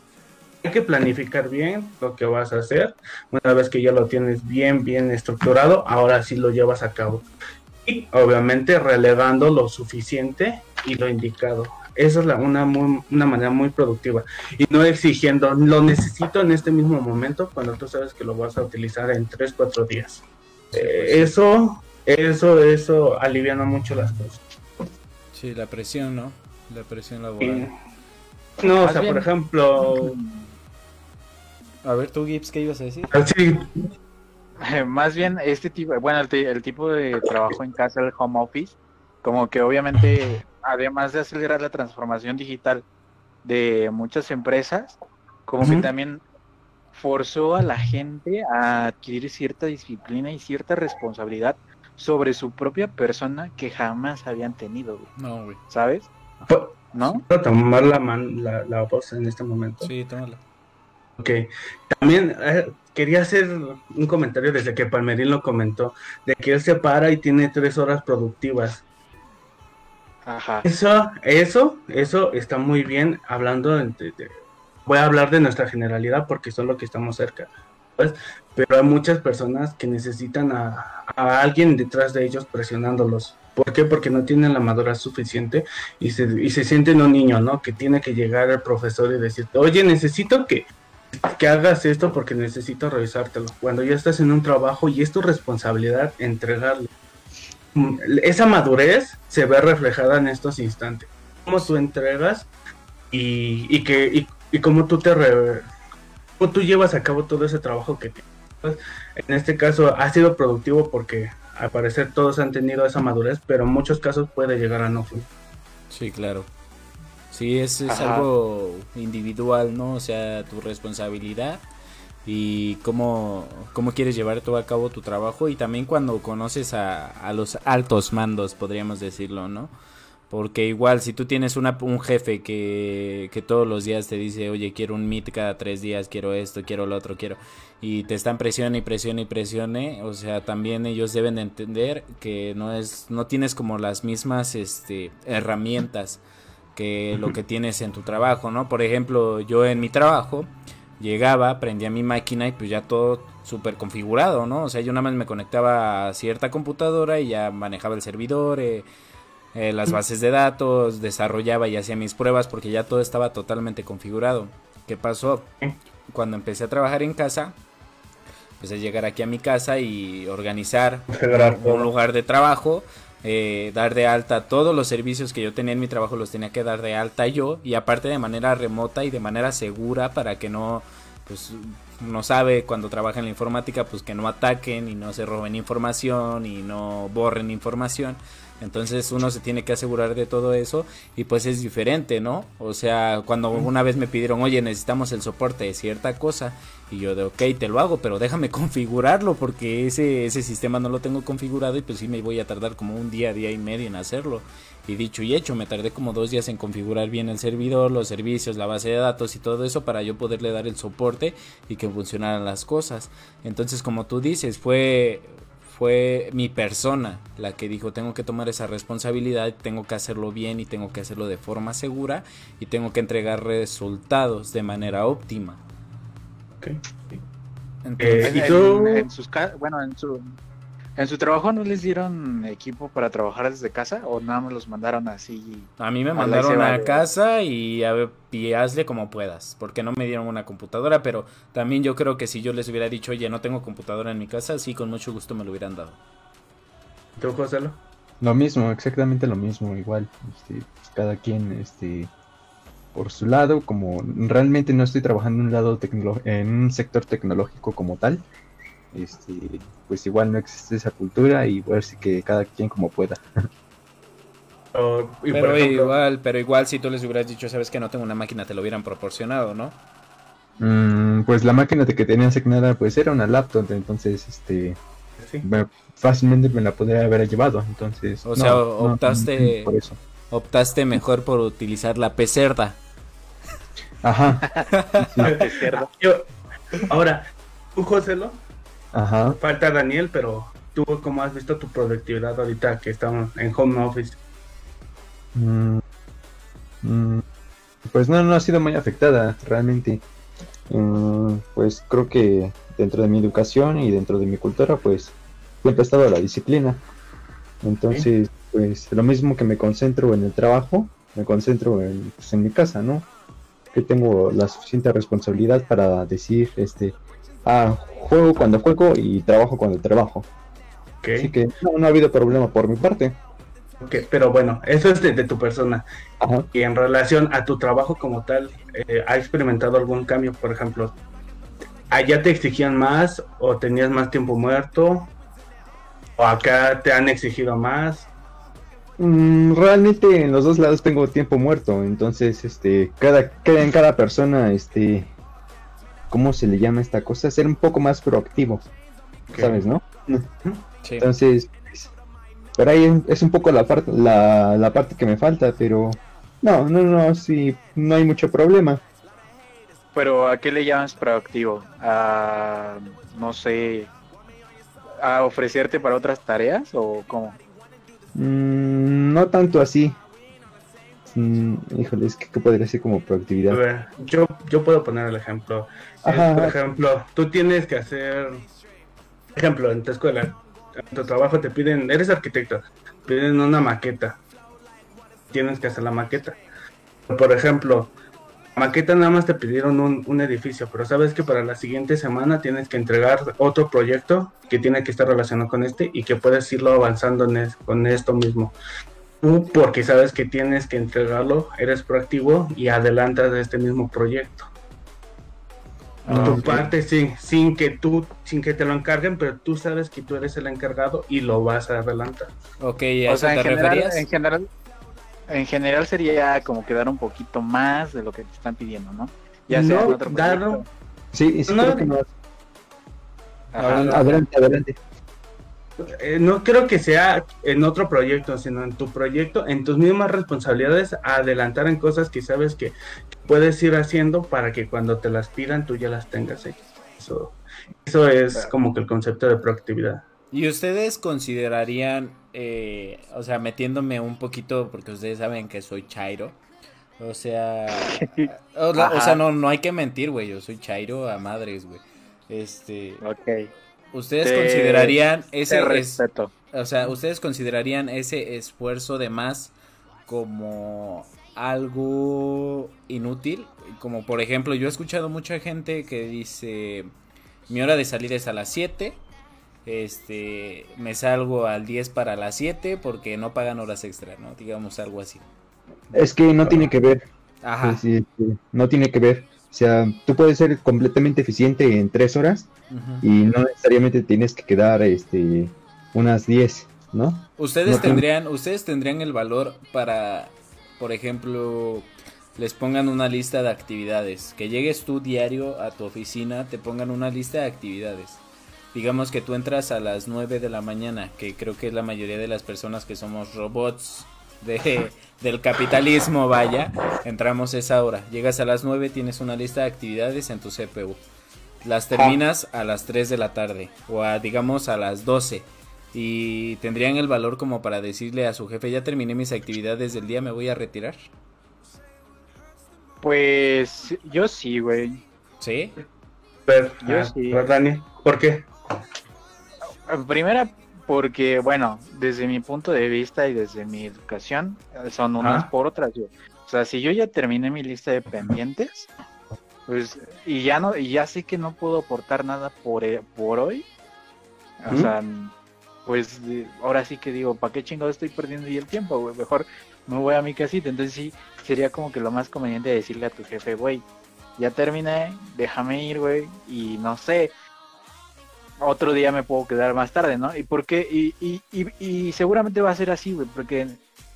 Speaker 3: hay que planificar bien lo que vas a hacer. Una vez que ya lo tienes bien, bien estructurado, ahora sí lo llevas a cabo y obviamente relevando lo suficiente y lo indicado. Esa es la, una, una manera muy productiva y no exigiendo, lo necesito en este mismo momento cuando tú sabes que lo vas a utilizar en 3, 4 días. Eh, eso, eso, eso aliviana mucho las cosas.
Speaker 1: Sí, la presión, ¿no? La presión laboral.
Speaker 3: No, o sea, por ejemplo...
Speaker 1: A ver, tú, Gibbs, ¿qué ibas a decir?
Speaker 3: Sí,
Speaker 2: Más bien este tipo, bueno, el, tipo de trabajo en casa, el home office, como que obviamente, además de acelerar la transformación digital de muchas empresas, como que también forzó a la gente a adquirir cierta disciplina y cierta responsabilidad sobre su propia persona que jamás habían tenido,
Speaker 1: No, güey.
Speaker 2: ¿Sabes? ¿No?
Speaker 3: Puedo tomar la, la, la voz en este momento.
Speaker 1: Sí, tómala.
Speaker 3: Ok. También eh, quería hacer un comentario desde que Palmerín lo comentó, de que él se para y tiene tres horas productivas.
Speaker 2: Ajá.
Speaker 3: Eso, eso, eso está muy bien hablando de, voy a hablar de nuestra generalidad porque son los que estamos cerca. Pues, pero hay muchas personas que necesitan a, a, alguien detrás de ellos presionándolos. ¿Por qué? Porque no tienen la madurez suficiente y se, y se sienten un niño, ¿no? Que tiene que llegar el profesor y decirte, oye, necesito que que hagas esto porque necesito revisártelo. Cuando ya estás en un trabajo y es tu responsabilidad entregarle. Mm, esa madurez se ve reflejada en estos instantes. Cómo tú entregas y, y que y, y cómo tú te cómo tú llevas a cabo todo ese trabajo que tienes. En este caso ha sido productivo porque al parecer todos han tenido esa madurez, pero en muchos casos puede llegar a no
Speaker 1: Sí, claro. Sí, es, es algo individual, ¿no? O sea, tu responsabilidad y cómo, cómo quieres llevar todo a cabo tu trabajo y también cuando conoces a, a los altos mandos, podríamos decirlo, ¿no? Porque igual si tú tienes una, un jefe que, que todos los días te dice, oye, quiero un meet cada tres días, quiero esto, quiero lo otro, quiero... Y te están presione y presione y presione, o sea, también ellos deben de entender que no es, no tienes como las mismas este, herramientas que lo que tienes en tu trabajo, ¿no? Por ejemplo, yo en mi trabajo llegaba, prendía mi máquina y pues ya todo súper configurado, ¿no? O sea, yo nada más me conectaba a cierta computadora y ya manejaba el servidor, eh, eh, las bases de datos, desarrollaba y hacía mis pruebas porque ya todo estaba totalmente configurado. ¿Qué pasó? Cuando empecé a trabajar en casa, empecé a llegar aquí a mi casa y organizar un lugar de trabajo eh, dar de alta todos los servicios que yo tenía en mi trabajo los tenía que dar de alta yo y aparte de manera remota y de manera segura para que no pues no sabe cuando trabaja en la informática pues que no ataquen y no se roben información y no borren información entonces uno se tiene que asegurar de todo eso y pues es diferente, ¿no? O sea, cuando una vez me pidieron, oye, necesitamos el soporte de cierta cosa y yo de, ok, te lo hago, pero déjame configurarlo porque ese, ese sistema no lo tengo configurado y pues sí me voy a tardar como un día, día y medio en hacerlo. Y dicho y hecho, me tardé como dos días en configurar bien el servidor, los servicios, la base de datos y todo eso para yo poderle dar el soporte y que funcionaran las cosas. Entonces, como tú dices, fue fue mi persona la que dijo tengo que tomar esa responsabilidad, tengo que hacerlo bien y tengo que hacerlo de forma segura y tengo que entregar resultados de manera óptima.
Speaker 2: Okay. Entonces, eh, en, sus bueno, en su ¿En su trabajo no les dieron equipo para trabajar desde casa o nada más los mandaron así?
Speaker 1: A mí me mandaron a, casa y, a, hazle como puedas, porque no me dieron una computadora, pero también yo creo que si yo les hubiera dicho, oye, no tengo computadora en mi casa, sí, con mucho gusto me lo hubieran dado.
Speaker 3: ¿Tú, hacerlo?
Speaker 4: Lo mismo, exactamente lo mismo, igual, este, pues, cada quien, este, por su lado, como realmente no estoy trabajando en un lado en un sector tecnológico como tal, este, pues igual no existe esa cultura y ver si que cada quien como pueda.
Speaker 1: pero igual, pero igual si tú les hubieras dicho, sabes que no tengo una máquina, te lo hubieran proporcionado, ¿no?
Speaker 4: Mm, pues la máquina que tenía asignada pues era una laptop, entonces este fácilmente me la podría haber llevado, entonces.
Speaker 1: O sea, optaste optaste mejor por utilizar la pecerda.
Speaker 4: Ajá.
Speaker 3: ahora, tú José, Falta Daniel, pero tú cómo has visto tu productividad ahorita que estamos en home office.
Speaker 4: Mm, mm, pues no, no ha sido muy afectada realmente. Mm, pues creo que dentro de mi educación y dentro de mi cultura, pues siempre ha estado la disciplina. Entonces, pues lo mismo que me concentro en el trabajo, me concentro en, pues, en mi casa, ¿no? Que tengo la suficiente responsabilidad para decir, este, ah, juego cuando juego y trabajo cuando trabajo. Así que no, ha habido problema por mi parte.
Speaker 3: Okay, pero bueno, eso es de, tu persona. Y en relación a tu trabajo como tal, eh, ¿ha experimentado algún cambio? Por ejemplo, ¿allá te exigían más o tenías más tiempo muerto? ¿O acá te han exigido más?
Speaker 4: Mm, realmente en los dos lados tengo tiempo muerto, entonces este cada, cada en cada persona este ¿cómo se le llama esta cosa? Ser un poco más proactivo, ¿sabes, no? Entonces, pero ahí es un poco la parte, la, parte que me falta, pero no, no, no, sí, no hay mucho problema.
Speaker 2: Pero ¿a qué le llamas proactivo? ¿A, no sé, a ofrecerte para otras tareas o cómo?
Speaker 4: Mm, no tanto así. Mm, híjole, es que ¿qué podría ser como proactividad?
Speaker 3: yo, yo puedo poner el ejemplo. Por ejemplo, tú tienes que hacer, ejemplo, en tu escuela, en tu trabajo te piden, eres arquitecto, piden una maqueta. Tienes que hacer la maqueta. Por ejemplo, maqueta nada más te pidieron un, edificio, pero sabes que para la siguiente semana tienes que entregar otro proyecto que tiene que estar relacionado con este y que puedes irlo avanzando en con esto mismo porque sabes que tienes que entregarlo, eres proactivo y adelantas de este mismo proyecto. Ah, tu parte sin, sin que tú, sin que te lo encarguen, pero tú sabes que tú eres el encargado y lo vas a adelantar.
Speaker 1: Ok, ¿a o sea,
Speaker 2: en general, en general, en general sería como que dar un poquito más de lo que te están pidiendo, ¿no?
Speaker 3: Ya sea no, otro dar,
Speaker 4: Sí, sí no, creo que Adelante, adelante.
Speaker 3: Eh, no creo que sea en otro proyecto, sino en tu proyecto, en tus mismas responsabilidades, adelantar en cosas que sabes que, puedes ir haciendo para que cuando te las pidan tú ya las tengas hechas. Eso, eso es como que el concepto de proactividad.
Speaker 1: ¿Y ustedes considerarían, eh, o sea, metiéndome un poquito, porque ustedes saben que soy Chairo, o sea, o, sea, no, no hay que mentir, güey, yo soy Chairo a madres, güey. Este,
Speaker 2: ok.
Speaker 1: ¿Ustedes considerarían ese respeto? o sea, ¿ustedes considerarían ese esfuerzo de más como algo inútil? Como por ejemplo, yo he escuchado mucha gente que dice, mi hora de salir es a las 7, este, me salgo al 10 para las 7 porque no pagan horas extra, ¿no? Digamos algo así.
Speaker 4: Es que no tiene que ver. Ajá. no tiene que ver. O sea, tú puedes ser completamente eficiente en tres horas y no necesariamente tienes que quedar este unas 10, ¿no?
Speaker 1: Ustedes tendrían, ustedes tendrían el valor para, por ejemplo, les pongan una lista de actividades, que llegues tú diario a tu oficina, te pongan una lista de actividades. Digamos que tú entras a las 9 de la mañana, que creo que es la mayoría de las personas que somos robots de, del capitalismo, vaya, entramos esa hora. Llegas a las 9, tienes una lista de actividades en tu CPU. Las terminas a las 3 de la tarde o a, digamos a las 12 y tendrían el valor como para decirle a su jefe, ya terminé mis actividades del día, me voy a retirar.
Speaker 2: Pues yo sí, güey.
Speaker 1: ¿Sí?
Speaker 3: Pero, yo ah, sí. Dani, ¿por qué?
Speaker 2: Primera, porque, bueno, desde mi punto de vista y desde mi educación, son unas por otras. O sea, si yo ya terminé mi lista de pendientes, pues, y ya no, y ya sé que no puedo aportar nada por, eh, por hoy, o sea, pues ahora sí que digo, ¿para qué chingado estoy perdiendo y el tiempo, güey? Mejor me voy a mi casita. Entonces sí, sería como que lo más conveniente decirle a tu jefe, güey, ya terminé, déjame ir, güey, y no sé, otro día me puedo quedar más tarde, ¿no? Y porque y, y, y, y seguramente va a ser así, güey, porque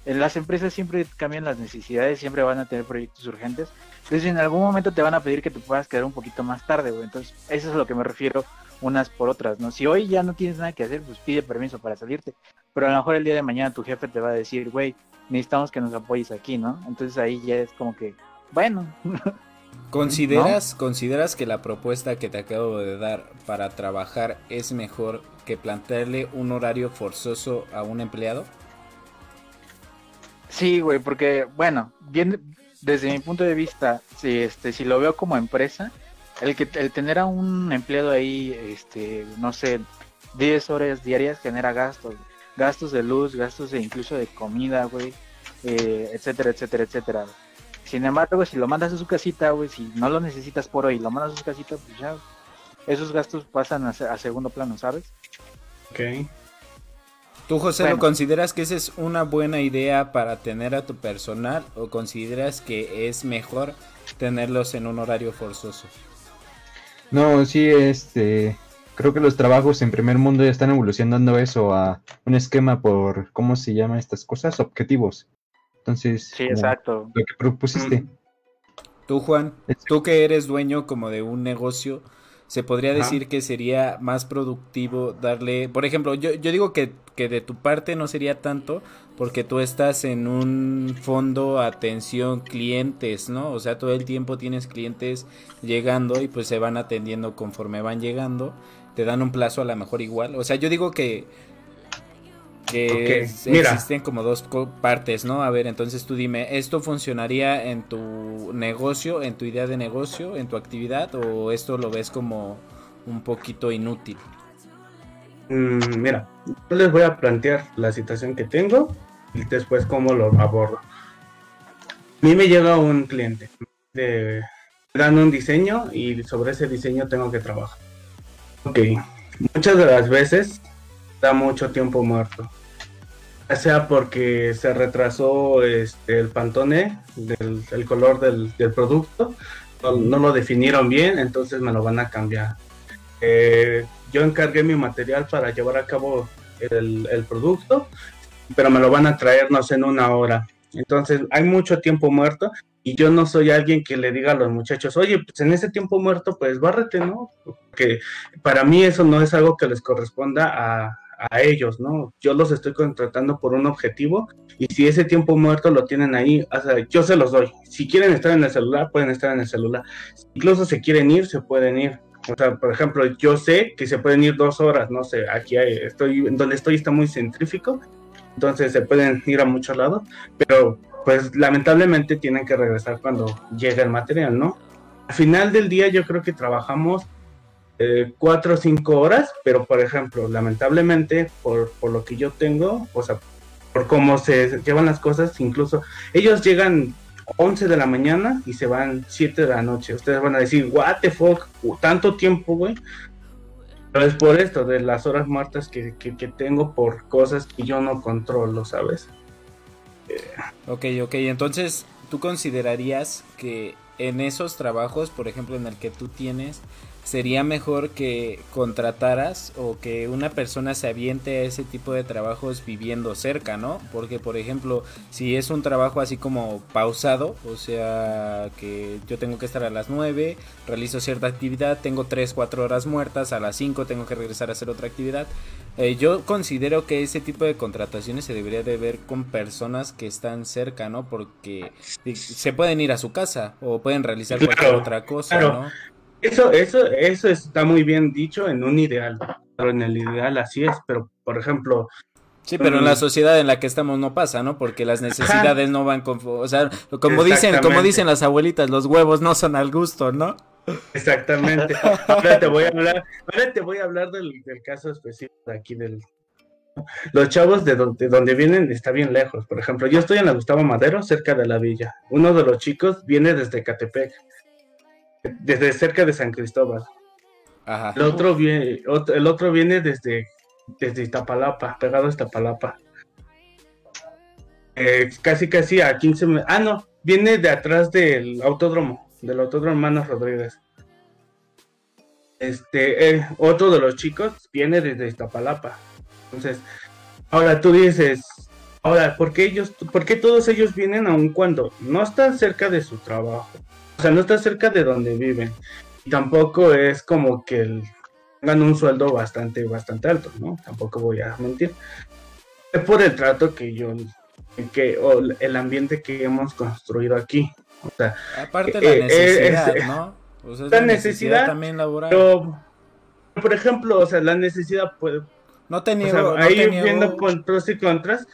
Speaker 2: en, las empresas siempre cambian las necesidades, siempre van a tener proyectos urgentes. Entonces en algún momento te van a pedir que te puedas quedar un poquito más tarde, güey. Entonces eso es a lo que me refiero unas por otras, ¿no? Si hoy ya no tienes nada que hacer, pues pide permiso para salirte. Pero a lo mejor el día de mañana tu jefe te va a decir, güey, necesitamos que nos apoyes aquí, ¿no? Entonces ahí ya es como que, bueno.
Speaker 1: ¿Consideras, ¿Consideras que la propuesta que te acabo de dar para trabajar es mejor que plantearle un horario forzoso a un empleado?
Speaker 2: Sí, güey, porque, bueno, bien, desde mi punto de vista, si, este, si lo veo como empresa, el, que, el tener a un empleado ahí, este, no sé, 10 horas diarias genera gastos, gastos de luz, gastos de incluso de comida, güey, eh, etcétera, etcétera, etcétera. Sin embargo, si lo mandas a su casita, güey, si no lo necesitas por hoy, lo mandas a su casita, pues ya, esos gastos pasan a, segundo plano, ¿sabes?
Speaker 3: Ok.
Speaker 1: ¿Tú, José, lo consideras que esa es una buena idea para tener a tu personal o consideras que es mejor tenerlos en un horario forzoso?
Speaker 4: No, sí, este, creo que los trabajos en primer mundo ya están evolucionando eso a un esquema por, ¿cómo se llama estas cosas? Objetivos. Entonces,
Speaker 2: sí, exacto.
Speaker 4: Lo que propusiste.
Speaker 1: Tú, Juan, tú que eres dueño como de un negocio, se podría decir que sería más productivo darle, por ejemplo, yo, yo digo que, que, de tu parte no sería tanto porque tú estás en un fondo atención clientes, ¿no? O sea, todo el tiempo tienes clientes llegando y pues se van atendiendo conforme van llegando, te dan un plazo a lo mejor igual, o sea, yo digo que que existen como dos partes, ¿no? A ver, entonces tú dime, ¿esto funcionaría en tu negocio, en tu idea de negocio, en tu actividad o esto lo ves como un poquito inútil?
Speaker 3: Mm, mira, yo les voy a plantear la situación que tengo y después cómo lo abordo. A mí me llega un cliente, de, dan un diseño y sobre ese diseño tengo que trabajar. Ok, muchas de las veces da mucho tiempo muerto sea porque se retrasó este, el pantone del el color del, producto, no, lo definieron bien, entonces me lo van a cambiar. Eh, yo encargué mi material para llevar a cabo el, producto, pero me lo van a traer, no en una hora. Entonces hay mucho tiempo muerto y yo no soy alguien que le diga a los muchachos, oye, pues en ese tiempo muerto, pues bárrete, ¿no? Porque para mí eso no es algo que les corresponda a, a ellos, ¿no? Yo los estoy contratando por un objetivo y si ese tiempo muerto lo tienen ahí, yo se los doy. Si quieren estar en el celular, pueden estar en el celular. Incluso si quieren ir, se pueden ir. O sea, por ejemplo, yo sé que se pueden ir dos horas, no sé, aquí hay, estoy, donde estoy está muy centrífico, entonces se pueden ir a muchos lados, pero pues lamentablemente tienen que regresar cuando llegue el material, ¿no? Al final del día yo creo que trabajamos eh, cuatro o cinco horas, pero por ejemplo, lamentablemente, por, por lo que yo tengo, o sea, por cómo se llevan las cosas, incluso ellos llegan 11 de la mañana y se van 7 de la noche. Ustedes van a decir, what the fuck, tanto tiempo, güey. Pero es por esto, de las horas muertas que, que, tengo por cosas que yo no controlo, ¿sabes?
Speaker 1: Ok, ok, entonces tú considerarías que en esos trabajos, por ejemplo, en el que tú tienes, sería mejor que contrataras o que una persona se aviente a ese tipo de trabajos viviendo cerca, ¿no? Porque, por ejemplo, si es un trabajo así como pausado, o sea, que yo tengo que estar a las 9, realizo cierta actividad, tengo 3, 4 horas muertas, a las 5 tengo que regresar a hacer otra actividad. Eh, yo considero que ese tipo de contrataciones se debería de ver con personas que están cerca, ¿no? Porque se pueden ir a su casa o pueden realizar cualquier otra cosa, ¿no?
Speaker 3: Eso, eso, eso está muy bien dicho en un ideal, pero en el ideal así es, pero por ejemplo...
Speaker 1: Sí, pero en la mm, sociedad en la que estamos no pasa, ¿no? Porque las necesidades no van con... O sea, como dicen, como dicen las abuelitas, los huevos no son al gusto, ¿no?
Speaker 3: Exactamente. Ahora te voy a hablar, ahora te voy a hablar del, caso específico de aquí del... Los chavos de donde, de donde vienen está bien lejos. Por ejemplo, yo estoy en la Gustavo Madero, cerca de la villa. Uno de los chicos viene desde Catepec desde cerca de San Cristóbal. El otro viene, el otro viene desde, desde Iztapalapa, pegado a Iztapalapa. Eh, casi casi a 15 Ah, no, viene de atrás del autódromo, del autódromo Manos Rodríguez. Este, eh, otro de los chicos viene desde Iztapalapa. Entonces, ahora tú dices, ahora, ¿por qué ellos, por qué todos ellos vienen aun cuando no están cerca de su trabajo? O sea, no está cerca de donde viven. Y tampoco es como que tengan un sueldo bastante, bastante alto, ¿no? Tampoco voy a mentir. Es por el trato que yo, que, o el ambiente que hemos construido aquí. O sea,
Speaker 1: aparte la eh, necesidad, ¿no?
Speaker 3: O sea, la, necesidad, también laboral. Pero, por ejemplo, o sea, la necesidad puede.
Speaker 1: No tenía.
Speaker 3: O ahí viendo con pros y contras.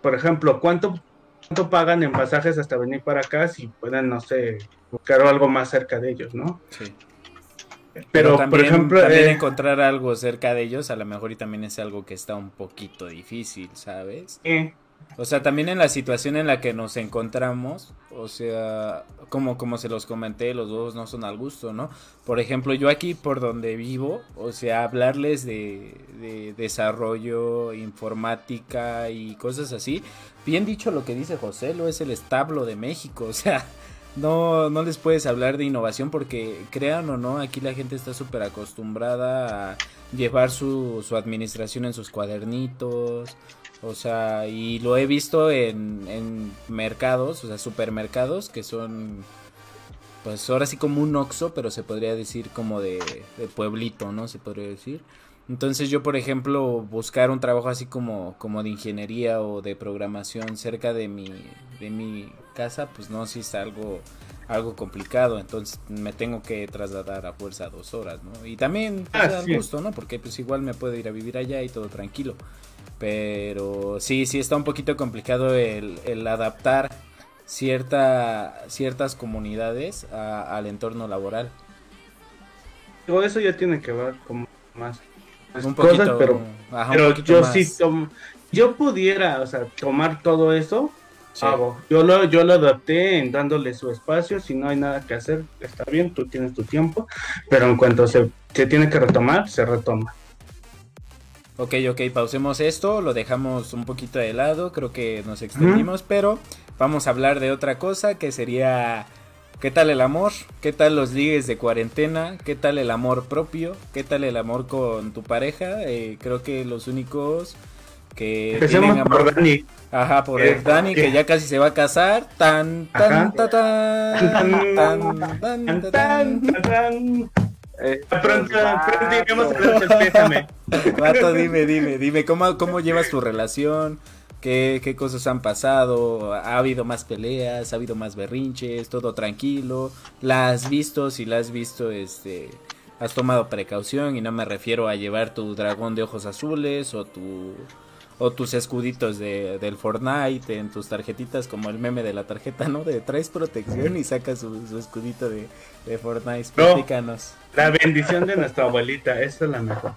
Speaker 3: Por ejemplo, ¿cuánto cuánto pagan en pasajes hasta venir para acá si pueden, no sé, buscar algo más cerca de ellos, ¿no? Sí.
Speaker 1: Pero, por ejemplo, también eh, encontrar algo cerca de ellos a lo mejor y también es algo que está un poquito difícil, ¿sabes? Sí. O sea, también en la situación en la que nos encontramos, o sea, como, como se los comenté, los dos no son al gusto, ¿no? Por ejemplo, yo aquí por donde vivo, o sea, hablarles de, de desarrollo, informática y cosas así, bien dicho lo que dice José, lo es el establo de México, o sea, no, no les puedes hablar de innovación porque crean o no, aquí la gente está súper acostumbrada a llevar su, su administración en sus cuadernitos, o sea, y lo he visto en, en mercados, o sea, supermercados que son, pues ahora sí como un oxo, pero se podría decir como de, de pueblito, ¿no? Se podría decir. Entonces yo, por ejemplo, buscar un trabajo así como, como de ingeniería o de programación cerca de mi, de mi casa, pues no, sí está algo, algo complicado. Entonces me tengo que trasladar a fuerza dos horas, ¿no? Y también pues, ah, gusto, ¿no? Porque pues igual me puedo ir a vivir allá y todo tranquilo. Pero sí, sí está un poquito complicado el, el adaptar cierta, ciertas comunidades al entorno laboral.
Speaker 3: Todo eso ya tiene que ver con más, cosas, pero, pero yo sí yo pudiera, o sea, tomar todo eso, Yo lo, yo lo adapté en dándole su espacio, si no hay nada que hacer, está bien, tú tienes tu tiempo, pero en cuanto se, se tiene que retomar, se retoma.
Speaker 1: Ok, ok, pausemos esto, lo dejamos un poquito de lado, creo que nos extendimos, pero vamos a hablar de otra cosa que sería ¿Qué tal el amor? ¿Qué tal los ligues de cuarentena? ¿Qué tal el amor propio? ¿Qué tal el amor con tu pareja? Eh, creo que los únicos que
Speaker 3: Empecemos
Speaker 1: tienen
Speaker 3: por
Speaker 1: amor...
Speaker 3: Dani.
Speaker 1: Ajá, por
Speaker 3: Eh,
Speaker 1: Dani, que ya casi se va a casar. Tan, tan, ta, tan, tan, tan,
Speaker 3: Tan,
Speaker 1: ta,
Speaker 3: tan,
Speaker 1: tan.
Speaker 3: tan.
Speaker 2: Eh,
Speaker 3: Pronto, pronto iremos a darte el pésame.
Speaker 1: Vato, dime, dime, dime, ¿cómo, cómo llevas tu relación? ¿Qué, ¿Qué cosas han pasado? ¿Ha habido más peleas? ¿Ha habido más berrinches? ¿Todo tranquilo? ¿La has visto? Si la has visto, este... ¿Has tomado precaución? Y no me refiero a llevar tu dragón de ojos azules o tu... O tus escuditos de, del Fortnite en tus tarjetitas, como el meme de la tarjeta, ¿no? De traes protección y sacas su, su escudito de, de Fortnite.
Speaker 3: No.
Speaker 1: Platícanos.
Speaker 3: La bendición de nuestra abuelita, esa es la mejor.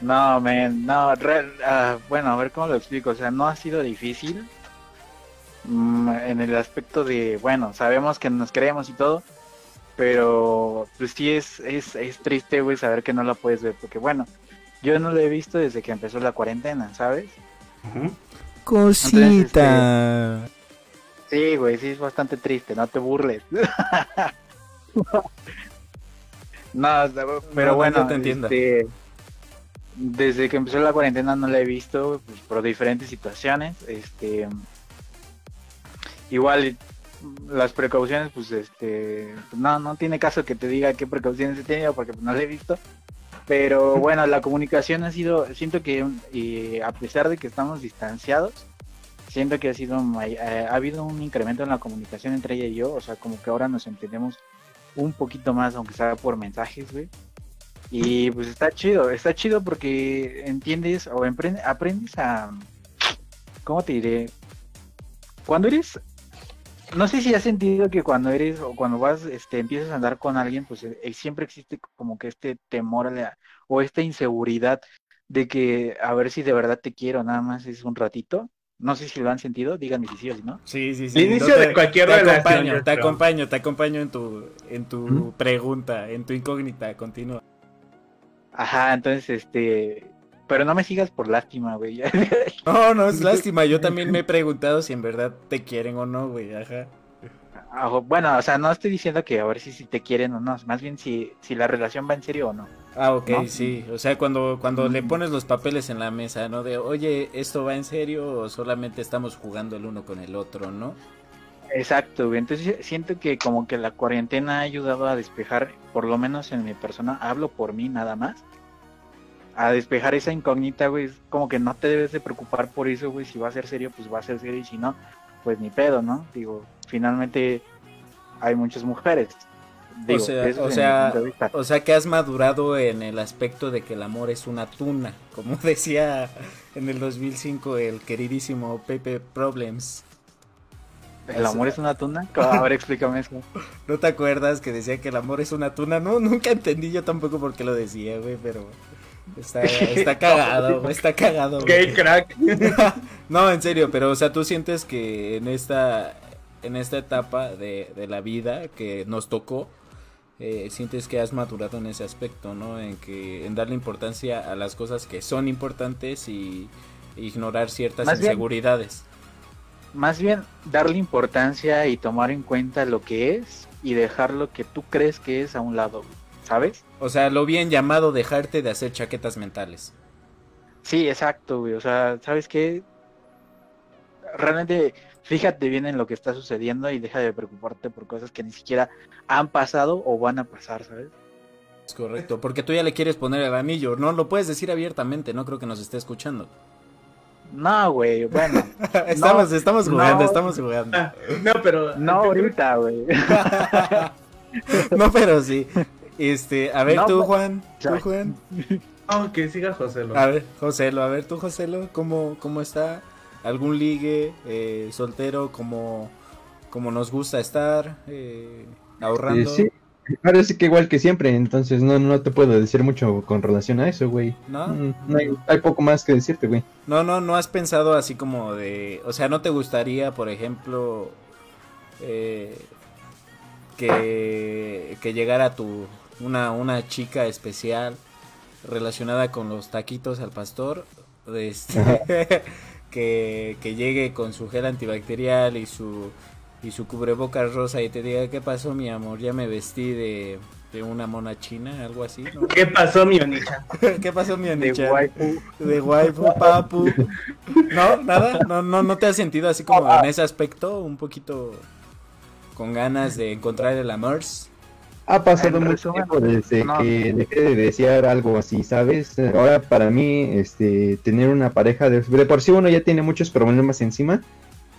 Speaker 2: No, man, no, re- ah, bueno, a ver cómo lo explico, o sea, no ha sido difícil mm, en el aspecto de, bueno, sabemos que nos queremos y todo, pero pues sí es, es, es triste, güey, saber que no la puedes ver, porque bueno, yo no lo he visto desde que empezó la cuarentena, ¿sabes?
Speaker 1: Cosita.
Speaker 2: Sí, güey, sí es bastante triste, no te burles. no, pero
Speaker 1: No,
Speaker 2: bueno,
Speaker 1: no te entiendo.
Speaker 2: este, desde que empezó la cuarentena no la he visto pues, por diferentes situaciones. Este, igual las precauciones, pues, este, no, no tiene caso que te diga qué precauciones he tenido porque no la he visto. Pero bueno, la comunicación ha sido, siento que eh, a pesar de que estamos distanciados, siento que ha sido eh, ha habido un incremento en la comunicación entre ella y yo, o sea, como que ahora nos entendemos un poquito más, aunque sea por mensajes, güey. Y pues está chido, está chido porque entiendes o aprendes a, ¿cómo te diré? Cuando eres, no sé si has sentido que cuando eres o cuando vas, este, empiezas a andar con alguien, pues eh, siempre existe como que este temor o esta inseguridad de que a ver si de verdad te quiero, nada más es un ratito. No sé si lo han sentido, díganme si sí o si no.
Speaker 1: Sí, sí, sí.
Speaker 3: El inicio
Speaker 1: te-
Speaker 3: de cualquier
Speaker 1: te
Speaker 3: relación,
Speaker 1: acompaño, te acompaño, te acompaño en tu, en tu
Speaker 4: ¿Mm?
Speaker 1: pregunta, en tu incógnita, continúa.
Speaker 2: Ajá, entonces, este, pero no me sigas por lástima, güey.
Speaker 1: No, no es lástima, yo también me he preguntado si en verdad te quieren o no, güey, ajá.
Speaker 2: Ah, bueno, o sea, no estoy diciendo que a ver si, si te quieren o no, más bien si, si la relación va en serio o no.
Speaker 1: Ah, ok,
Speaker 2: ¿No?
Speaker 1: sí, o sea, cuando, cuando le pones los papeles en la mesa, ¿no? De, oye, ¿esto va en serio o solamente estamos jugando el uno con el otro, no?
Speaker 2: Exacto, güey. Entonces siento que como que la cuarentena ha ayudado a despejar, por lo menos en mi persona, hablo por mí nada más, a despejar esa incógnita, güey. Es Como que no te debes de preocupar por eso, güey. Si va a ser serio, pues va a ser serio y si no, pues ni pedo, ¿no? Digo, finalmente hay muchas mujeres. Digo,
Speaker 1: sea-
Speaker 2: eso
Speaker 1: o sea. O sea que has madurado en el aspecto de que el amor es una tuna, como decía en el 2005 el queridísimo Pepe Problems.
Speaker 2: ¿El amor es una tuna? A ver, explícame eso.
Speaker 1: ¿No te acuerdas que decía que el amor es una tuna? No, nunca entendí yo tampoco por qué lo decía, güey, pero está, está cagado, güey, está cagado.
Speaker 3: Gay crack.
Speaker 1: No, en serio, pero o sea, tú sientes que en esta en esta etapa de, de la vida que nos tocó, eh, sientes que has madurado en ese aspecto, ¿no? En que en darle importancia a las cosas que son importantes y ignorar ciertas
Speaker 2: Más bien-
Speaker 1: inseguridades.
Speaker 2: Más bien darle importancia y tomar en cuenta lo que es y dejar lo que tú crees que es a un lado, ¿sabes?
Speaker 1: O sea, lo bien llamado dejarte de hacer chaquetas mentales.
Speaker 2: Sí, exacto, güey. O sea, ¿sabes qué? Realmente fíjate bien en lo que está sucediendo y deja de preocuparte por cosas que ni siquiera han pasado o van a pasar, ¿sabes?
Speaker 1: Es correcto, porque tú ya le quieres poner el anillo, no lo puedes decir abiertamente, no creo que nos esté escuchando.
Speaker 2: No, güey, bueno.
Speaker 1: estamos, estamos jugando,
Speaker 2: no.
Speaker 1: estamos jugando.
Speaker 3: No, pero.
Speaker 2: No ahorita, güey.
Speaker 1: no, pero sí. Este, a ver
Speaker 2: No,
Speaker 1: tú, Juan, tú. Juan.
Speaker 3: No, que siga José. Lo.
Speaker 1: A ver, Joselo, a ver tú, Joselo, ¿cómo, cómo está? ¿Algún ligue eh, soltero como, como nos gusta estar? Eh, ahorrando.
Speaker 4: Sí, sí que igual que siempre, entonces no, no te puedo decir mucho con relación a eso, güey.
Speaker 1: ¿No?
Speaker 4: Mm, no hay, hay poco más que decirte, güey.
Speaker 1: No, no, no has pensado así como de, o sea, ¿no te gustaría, por ejemplo, eh, que, que llegara tu, una, una chica especial relacionada con los taquitos al pastor, este, que, que llegue con su gel antibacterial y su, y su cubrebocas rosa y te diga, ¿qué pasó mi amor? Ya me vestí de, de una mona china, algo así, ¿no?
Speaker 3: ¿Qué pasó, mi Onichan?
Speaker 1: ¿Qué pasó mi
Speaker 2: De
Speaker 1: Onichan?
Speaker 2: waifu.
Speaker 1: De waifu, papu. ¿No? ¿Nada? ¿No, no, ¿No te has sentido así como en ese aspecto? Un poquito con ganas de encontrar el amor.
Speaker 4: Ha pasado mucho tiempo desde
Speaker 2: no.
Speaker 4: que dejé de desear algo así, ¿sabes? Ahora para mí, este, tener una pareja de, de por sí uno ya tiene muchos problemas encima.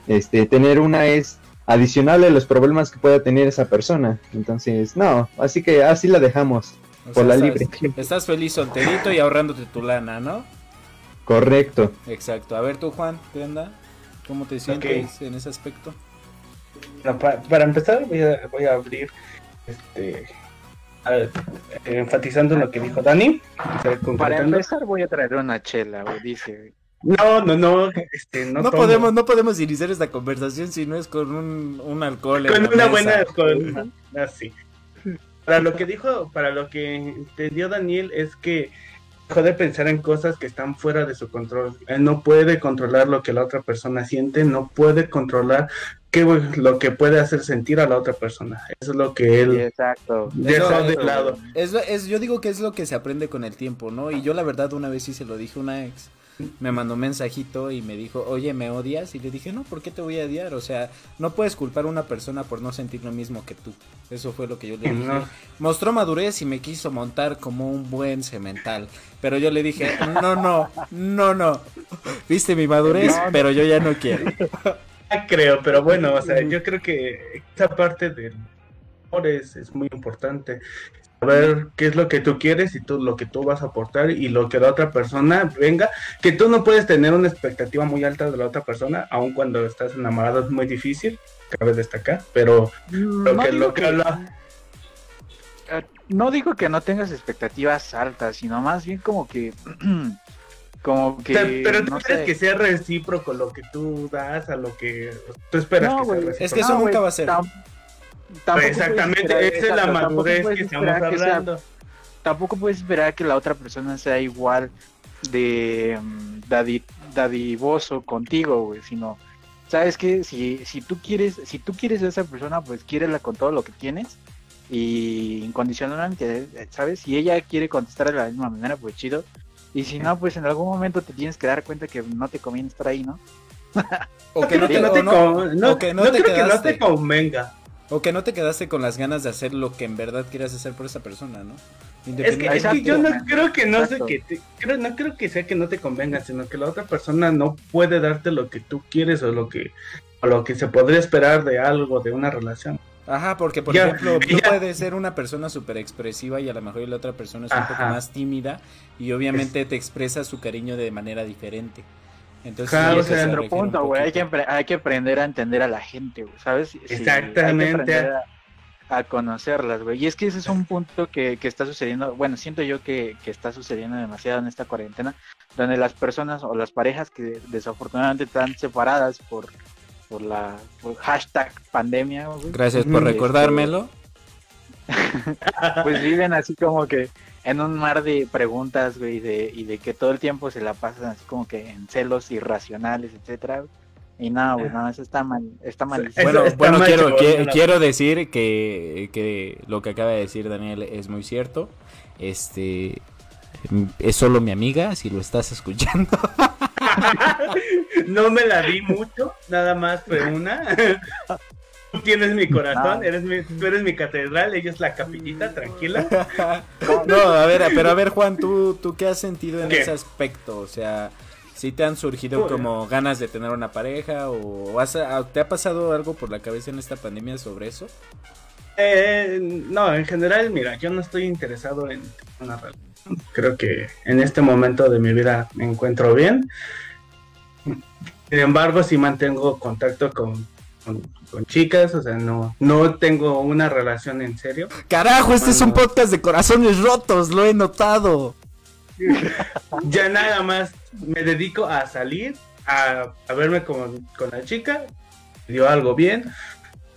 Speaker 4: Este, tener una es adicional a los problemas que pueda tener esa persona. Entonces, no, así que así la dejamos.
Speaker 1: O
Speaker 4: Por la
Speaker 1: estás,
Speaker 4: libre.
Speaker 1: Estás feliz solterito y ahorrándote tu lana, ¿no?
Speaker 4: Correcto.
Speaker 1: Exacto. A ver tú, Juan, ¿qué onda? ¿Cómo te sientes en ese aspecto?
Speaker 3: Bueno, pa- para empezar, voy a, voy a abrir este. a ver, enfatizando lo que dijo Dani.
Speaker 2: Para empezar voy a traer una chela, güey, dice.
Speaker 3: No, no, no, este, no,
Speaker 1: No, podemos, no podemos iniciar esta conversación si no es con un, un alcohol.
Speaker 3: con una
Speaker 1: mesa.
Speaker 3: buena con así para lo que dijo para lo que entendió Daniel es que dejó de pensar en cosas que están fuera de su control él no puede controlar lo que la otra persona siente no puede controlar qué lo que puede hacer sentir a la otra persona eso es lo que
Speaker 2: Sí,
Speaker 3: él
Speaker 2: exacto.
Speaker 3: de
Speaker 1: eso,
Speaker 3: lado
Speaker 1: Es, es, yo digo que es lo que se aprende con el tiempo, ¿no? Y yo la verdad una vez sí se lo dije a una ex. Me mandó un mensajito y me dijo, oye, ¿me odias? Y le dije, no, ¿por qué te voy a odiar? O sea, no puedes culpar a una persona por no sentir lo mismo que tú. Eso fue lo que yo le dije.
Speaker 3: No.
Speaker 1: Mostró madurez y me quiso montar como un buen cemental. Pero yo le dije, no, no, no, no. Viste mi madurez,
Speaker 2: No, no.
Speaker 1: pero yo ya no quiero.
Speaker 3: Ah, creo pero bueno o sea yo creo que esa parte del amor es, es muy importante. Saber qué es lo que tú quieres y tú lo que tú vas a aportar y lo que la otra persona venga que tú no puedes tener una expectativa muy alta de la otra persona aun cuando estás enamorado es muy difícil cabe destacar pero lo
Speaker 2: No
Speaker 3: que lo que habla
Speaker 2: eh, no digo que no tengas expectativas altas, sino más bien como que como que
Speaker 3: Pe- pero tú
Speaker 2: no
Speaker 3: quieres
Speaker 2: sé.
Speaker 3: que sea recíproco lo que tú das a lo que tú esperas
Speaker 2: No,
Speaker 3: que sea recíproco.
Speaker 1: Es que eso
Speaker 2: No,
Speaker 1: nunca va a ser.
Speaker 2: tam- tampoco puedes
Speaker 3: exactamente
Speaker 2: esperar-
Speaker 3: esa es la madurez
Speaker 2: puedes
Speaker 3: que estamos
Speaker 2: esperar que sea-
Speaker 3: hablando
Speaker 2: tampoco puedes esperar que la otra persona sea igual de mm, dadi- dadivoso contigo, güey, sino sabes que si si tú quieres si tú quieres a esa persona, pues quiérela con todo lo que tienes y incondicionalmente, ¿sabes? Si ella quiere contestar de la misma manera, pues chido. Y si no, pues en algún momento te tienes que dar cuenta que no te conviene estar ahí, ¿no?
Speaker 1: O que no te,
Speaker 3: no
Speaker 1: o
Speaker 3: te
Speaker 1: no-
Speaker 3: con- no-
Speaker 1: o que no te
Speaker 3: creo que no
Speaker 1: quedaste.
Speaker 3: te convenga
Speaker 1: O que no te quedaste con las ganas de hacer lo que en verdad quieras hacer por esa persona, ¿no?
Speaker 3: Es que, es que
Speaker 2: Exacto,
Speaker 3: yo no creo que no sé que te- creo, no creo que sea que no te convenga, sino que la otra persona no puede darte lo que tú quieres o lo que o lo que se podría esperar de algo, de una relación.
Speaker 1: Ajá, porque por
Speaker 3: Ya,
Speaker 1: ejemplo, tú
Speaker 3: ya.
Speaker 1: puedes ser una persona súper expresiva y a lo mejor la otra persona es un poco más tímida y obviamente te expresa su cariño de manera diferente. Entonces,
Speaker 3: Claro,
Speaker 1: sí,
Speaker 3: o
Speaker 1: eso
Speaker 3: sea,
Speaker 1: se
Speaker 2: otro punto, güey. Hay que, hay que aprender a entender a la gente, güey, ¿sabes? Sí,
Speaker 3: Exactamente.
Speaker 2: hay que aprender a, a conocerlas, güey. Y es que ese es un punto que, que está sucediendo, bueno, siento yo que, que está sucediendo demasiado en esta cuarentena, donde las personas o las parejas que desafortunadamente están separadas por, por la por hashtag pandemia, güey,
Speaker 1: Gracias por recordármelo.
Speaker 2: pues viven así como que en un mar de preguntas, güey, y de, y de que todo el tiempo se la pasan así como que en celos irracionales, etcétera. Y no, güey, no, eso está mal, está mal.
Speaker 1: Bueno,
Speaker 3: está
Speaker 1: bueno
Speaker 3: mal,
Speaker 1: quiero,
Speaker 3: chaval,
Speaker 1: qui-
Speaker 3: no la-
Speaker 1: quiero decir que, que lo que acaba de decir Daniel es muy cierto. Este es solo mi amiga, si lo estás escuchando.
Speaker 3: no me la di mucho, nada más fue una. Tú tienes mi corazón, eres mi, tú eres mi catedral, ella es la capillita, tranquila.
Speaker 1: No, a ver, pero a ver, Juan, ¿tú, tú qué has sentido en
Speaker 3: ¿Qué?
Speaker 1: ese aspecto? O sea, si te han surgido
Speaker 3: Uy.
Speaker 1: como ganas de tener una pareja o has- te ha pasado algo por la cabeza en esta pandemia sobre eso?
Speaker 3: Eh, no, en general, mira, yo no estoy interesado en una relación. Creo que en este momento de mi vida me encuentro bien. Sin embargo, sí mantengo contacto con, con, con chicas, o sea, no, no tengo una relación en serio.
Speaker 1: Carajo, este es un podcast de corazones rotos, lo he notado.
Speaker 3: Ya nada más me dedico a salir, a, a verme con, con la chica, dio algo bien,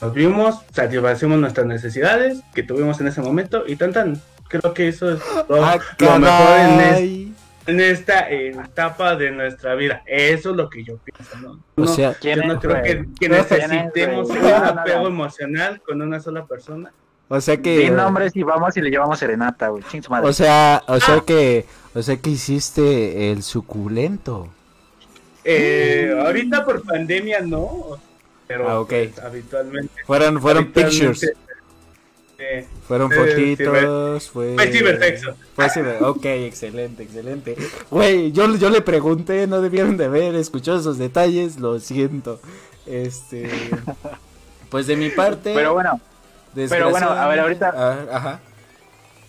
Speaker 3: nos vimos, satisfacimos nuestras necesidades que tuvimos en ese momento y tan tan. Creo que eso es lo,
Speaker 1: Ah,
Speaker 3: lo mejor en, es-
Speaker 1: caray.
Speaker 3: En esta etapa de nuestra vida. Eso es lo que yo pienso, ¿no?
Speaker 1: O
Speaker 3: No,
Speaker 1: sea,
Speaker 3: yo no creo que, que
Speaker 2: ¿Quién es,
Speaker 3: necesitemos un apego emocional con una sola persona.
Speaker 1: O sea que.
Speaker 2: Di nombres y vamos y le llevamos serenata, güey.
Speaker 1: O sea, o
Speaker 3: Ah.
Speaker 1: sea que. O sea que hiciste el suculento.
Speaker 3: Eh, ahorita por pandemia no, pero
Speaker 1: Ah, ok.
Speaker 3: pues, habitualmente.
Speaker 1: Fueron, fueron
Speaker 3: habitualmente,
Speaker 1: pictures. Fueron fotitos, fue...
Speaker 3: Fue cibersexo.
Speaker 1: Fue ciber... Ok, excelente, excelente. Güey, yo, yo le pregunté, no debieron de haber escuchado esos detalles, lo siento. Este... Pues de mi parte...
Speaker 2: Pero bueno, pero bueno, a ver, ahorita-
Speaker 1: Ah, Ajá.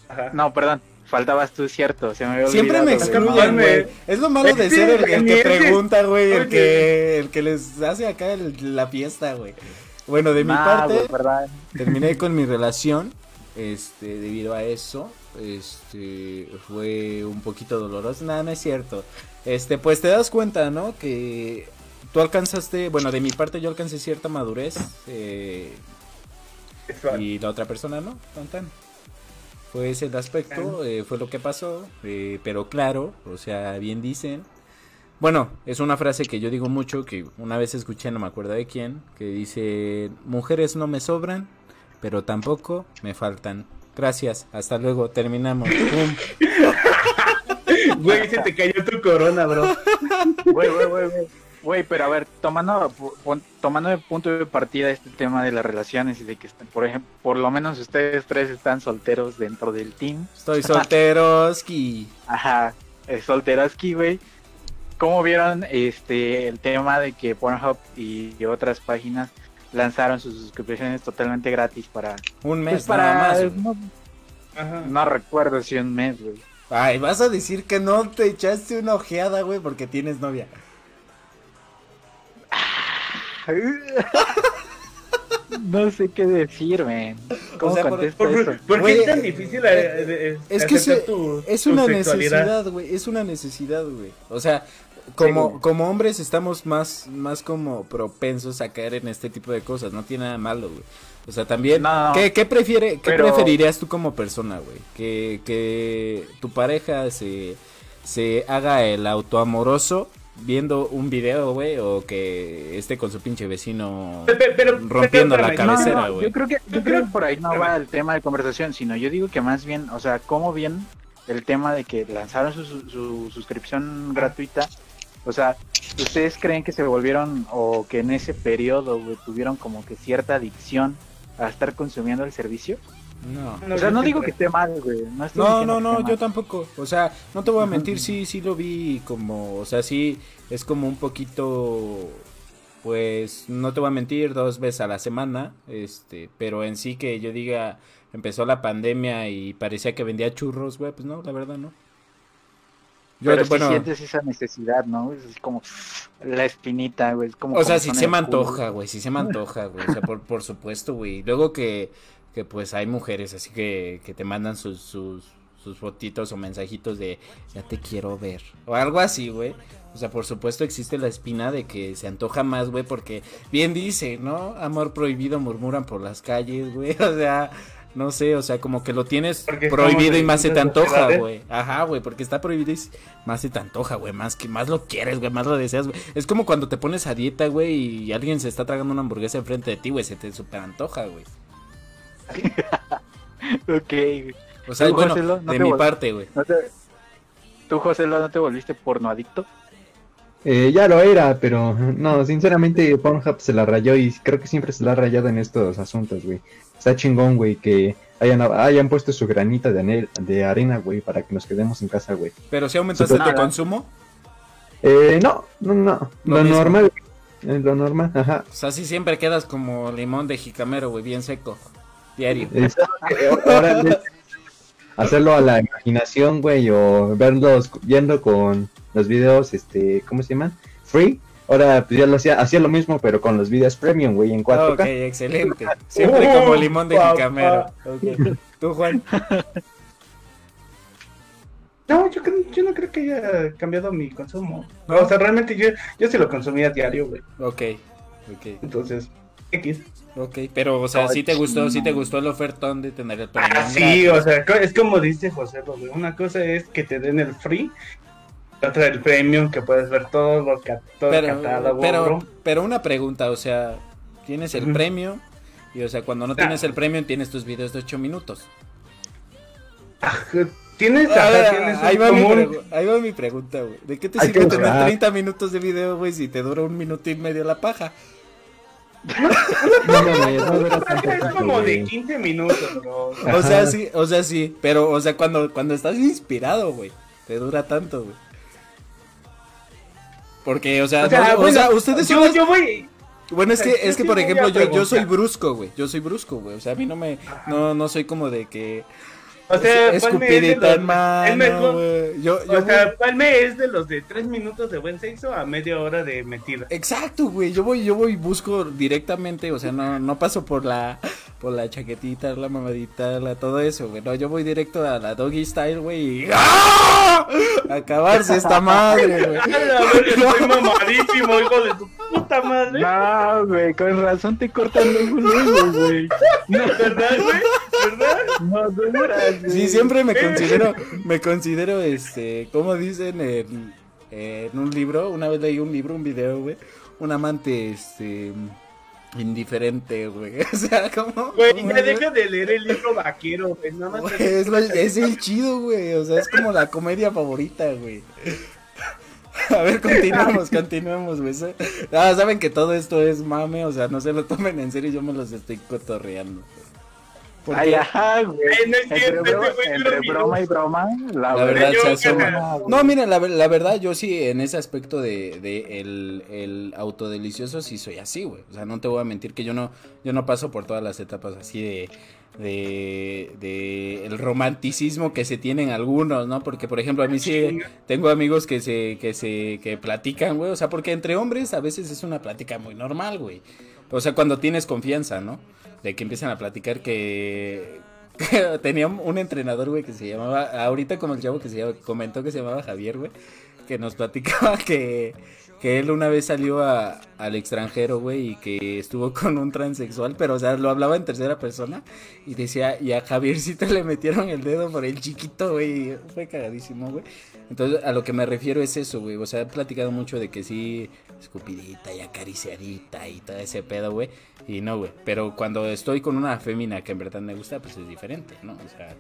Speaker 3: ajá.
Speaker 2: no, perdón. Faltabas tú, cierto. Se me había
Speaker 1: Siempre me excluyen, güey. Es lo malo de ser el, el que pregunta, güey, el que, el que les hace acá el- la fiesta, güey. Bueno, de mi parte... terminé con mi relación este debido a eso este fue un poquito doloroso. Nada no es cierto. Este pues te das cuenta no que tú alcanzaste bueno de mi parte yo alcancé cierta madurez eh, y la otra persona no tan tan. Fue ese el aspecto eh, fue lo que pasó eh, pero claro o sea bien dicen bueno, es una frase que yo digo mucho, que una vez escuché, no me acuerdo de quién, que dice, mujeres no me sobran, pero tampoco me faltan. Gracias, hasta luego, terminamos. Pum.
Speaker 3: Güey, se te cayó tu corona, bro.
Speaker 2: Güey, güey, güey, güey. Güey, pero a ver, tomando, tomando de punto de partida este tema de las relaciones y de que, están, por ejemplo, por lo menos ustedes tres están solteros dentro del team.
Speaker 1: Estoy solteroski.
Speaker 2: Ajá, eh, solteroski, güey. ¿Cómo vieron este el tema de que Pornhub y, y otras páginas lanzaron sus suscripciones totalmente gratis para...
Speaker 1: Un
Speaker 2: pues,
Speaker 1: mes
Speaker 2: para
Speaker 1: nada más.
Speaker 2: no,
Speaker 3: Ajá.
Speaker 2: no recuerdo si un mes, güey.
Speaker 1: Ay, vas a decir que no te echaste una ojeada, güey, porque tienes novia.
Speaker 2: No sé qué decir, man. ¿Cómo
Speaker 1: O sea, por-
Speaker 2: contesto
Speaker 3: ¿Por,
Speaker 2: eso?
Speaker 3: por- qué es tan difícil eh, eh,
Speaker 1: Es que
Speaker 3: aceptar
Speaker 1: se-
Speaker 3: tu-
Speaker 1: es una
Speaker 3: sexualidad?
Speaker 1: necesidad, güey, es una necesidad, güey. O sea, como, como hombres estamos más, más como propensos a caer en este tipo de cosas, no tiene nada malo, güey. O sea, también,
Speaker 2: No.
Speaker 1: ¿qué, qué prefiere, qué preferirías tú como persona, güey? Que, que tu pareja se, se haga el autoamoroso viendo un video, güey, o que esté con su pinche vecino
Speaker 3: pero-
Speaker 1: rompiendo
Speaker 3: pero
Speaker 1: la cabecera,
Speaker 2: No, no,
Speaker 1: güey.
Speaker 2: yo creo que yo creo que por ahí no va el tema de conversación, sino yo digo que más bien, o sea, cómo bien el tema de que lanzaron su, su- su suscripción gratuita, o sea, ¿ustedes creen que se volvieron o que en ese periodo tuvieron como que cierta adicción a estar consumiendo el servicio?
Speaker 1: No.
Speaker 2: o sea, no digo que esté mal, güey. No, estoy
Speaker 1: No, no,
Speaker 2: que
Speaker 1: no, yo tampoco. O sea, no te voy a mentir, sí, sí lo vi como, o sea, sí, es como un poquito, pues, no te voy a mentir, dos veces a la semana, este, pero en sí que yo diga, empezó la pandemia y parecía que vendía churros, güey, pues no, la verdad no. Yo,
Speaker 2: Pero sí sientes esa necesidad, ¿no? Es como la espinita, güey. es como
Speaker 1: o sea,
Speaker 2: son
Speaker 1: se me antoja, güey, sí se me antoja, güey, o sea, por, por supuesto, güey. Luego que, que pues hay mujeres así que, que te mandan sus, sus, sus fotitos o mensajitos de ya te quiero ver, o algo así, güey. O sea, por supuesto existe la espina de que se antoja más, güey, porque bien dice, ¿no? Amor prohibido murmuran por las calles, güey, o sea... No sé, o sea, como que lo tienes
Speaker 3: Porque
Speaker 1: prohibido y más se te antoja,
Speaker 3: sociedades.
Speaker 1: güey. Ajá, güey, porque está prohibido y más se te antoja, güey. Más que más lo quieres, güey, más lo deseas, güey. Es como cuando te pones a dieta, güey, y alguien se está tragando una hamburguesa enfrente de ti, güey, se te super antoja, güey.
Speaker 2: Ok, güey.
Speaker 1: O sea,
Speaker 2: ¿Tú,
Speaker 1: bueno,
Speaker 2: no
Speaker 1: de mi
Speaker 2: vol-
Speaker 1: parte, güey.
Speaker 2: ¿No te... ¿Tú, José, no te volviste pornoadicto?
Speaker 4: Eh, ya lo era, pero no, sinceramente Pornhub se la rayó y creo que siempre se la ha rayado en estos asuntos, güey. Está chingón, güey, que hayan, hayan puesto su granita de, anel- de arena, güey, para que nos quedemos en casa, güey.
Speaker 1: Pero si aumentaste tu consumo,
Speaker 4: Eh, no, no, no,
Speaker 1: Lo
Speaker 4: lo, normal, eh, lo normal, ajá.
Speaker 1: o sea, sí siempre quedas como limón de jicamero, güey, bien seco. Diario.
Speaker 4: Es- ahora hacerlo a la imaginación, güey, o verlos viendo con los videos, este, ¿cómo se llaman? Free. Ahora, pues ya lo hacía, hacía lo mismo, pero con los videos premium, güey, en 4K.
Speaker 1: Ok, excelente. Siempre
Speaker 3: Uh,
Speaker 1: como limón de
Speaker 3: papá.
Speaker 1: jicamero. Ok. Tú, Juan.
Speaker 3: No, yo, creo- yo no creo que haya cambiado mi consumo.
Speaker 1: ¿No?
Speaker 3: O sea, realmente yo, yo sí lo consumía diario, güey.
Speaker 1: Ok, ok.
Speaker 3: Entonces, X.
Speaker 1: Ok, pero, o sea, sí te gustó, sí te gustó el ofertón de tener el premium
Speaker 3: Ah, sí,
Speaker 1: gratis.
Speaker 3: o sea, es como dice José, güey. Una cosa es que te den el free Otra el premium, que puedes ver todo lo que todo el
Speaker 1: Pero,
Speaker 3: catálogo.
Speaker 1: pero, pero una pregunta, o sea, tienes el
Speaker 3: Ujú.
Speaker 1: premio y, o sea, cuando no
Speaker 3: Ah.
Speaker 1: tienes el premio tienes tus videos de 8 minutos.
Speaker 3: Tienes,
Speaker 1: A
Speaker 3: ajá,
Speaker 1: ver,
Speaker 3: tienes
Speaker 1: ahí, va
Speaker 3: común-
Speaker 1: ahí va mi pregunta, güey. ¿De qué te
Speaker 4: Hay
Speaker 1: sirve tener
Speaker 4: buscar.
Speaker 1: 30 minutos de video, güey, si te dura un minuto y medio la paja?
Speaker 4: No no tanto
Speaker 3: Es como de
Speaker 4: güey.
Speaker 3: 15 minutos, bro.
Speaker 1: O sea, sí, o sea, sí, pero, o sea, cuando, cuando estás inspirado, güey, te dura tanto, güey. Porque, o sea,
Speaker 3: O sea,
Speaker 1: no- o
Speaker 3: bueno,
Speaker 1: sea, ustedes son
Speaker 3: yo,
Speaker 1: los-
Speaker 3: yo voy.
Speaker 1: Bueno, es que, es que por ejemplo, yo, yo soy brusco, güey. Yo soy brusco, güey. O sea, a mí no me, no, no soy como de que
Speaker 3: O sea, Palme es de
Speaker 1: escupidita
Speaker 3: los-
Speaker 1: en mano,
Speaker 3: el mejor-
Speaker 1: güey. Yo, yo
Speaker 3: O sea, Palme es de los de 3 minutos de buen sexo a media hora de metida.
Speaker 1: Exacto, güey. Yo voy, yo voy y busco directamente, o sea, no, no paso por la, por la chaquetita, la mamadita, la, todo eso, güey. No, yo voy directo a la doggy style, güey, y ¡ah! acabarse esta madre, güey.
Speaker 3: Estoy mamadísimo, hijo de tu puta madre.
Speaker 2: No, güey, con razón te cortan luego, luego, güey.
Speaker 3: ¿Verdad, güey? ¿Verdad?
Speaker 2: No duras.
Speaker 1: Sí, siempre me considero, me considero, este, como dicen en, en un libro, una vez leí un libro, un video, güey, un amante, este, indiferente, güey, o sea, como...
Speaker 3: Güey, ya deja de leer el libro vaquero, güey. Nada más.
Speaker 1: Güey, es, lo- es el chido, güey, o sea, es como la comedia favorita, güey. A ver, continuamos, continuamos, güey. Ah, saben que todo esto es mame, o sea, no se lo tomen en serio, yo me los estoy cotorreando. Porque-
Speaker 2: Ay, ajá, güey.
Speaker 3: Ay, no es
Speaker 2: Entre, bro- broma y broma, la,
Speaker 1: La verdad
Speaker 3: yo,
Speaker 1: se asoma. No, mira, la, la verdad, yo sí, en ese aspecto de, de el, el autodelicioso, sí soy así, güey. O sea, no te voy a mentir que yo no, yo no paso por todas las etapas así de, de, de el romanticismo que se tienen algunos, ¿no? Porque, por ejemplo, a mí sí tengo amigos que se, que se, que platican, güey. O sea, porque entre hombres a veces es una plática muy normal, güey. O sea, cuando tienes confianza, ¿no? De que empiezan a platicar que, tenía un- entrenador, güey, que se llamaba, ahorita como el chavo que se comentó que se llamaba Javier, güey, que nos platicaba que, que él una vez salió a- al extranjero, güey, y que estuvo con un transexual, pero, o sea, lo hablaba en tercera persona, y decía, y a Javiercito le metieron el dedo por el chiquito, güey, fue cagadísimo, güey. Entonces, a lo que me refiero es eso, güey, o sea, he platicado mucho de que sí, escupidita y acariciadita y todo ese pedo, güey, y no, güey, pero cuando estoy con una fémina que en verdad me gusta, pues es diferente, ¿no? O sea,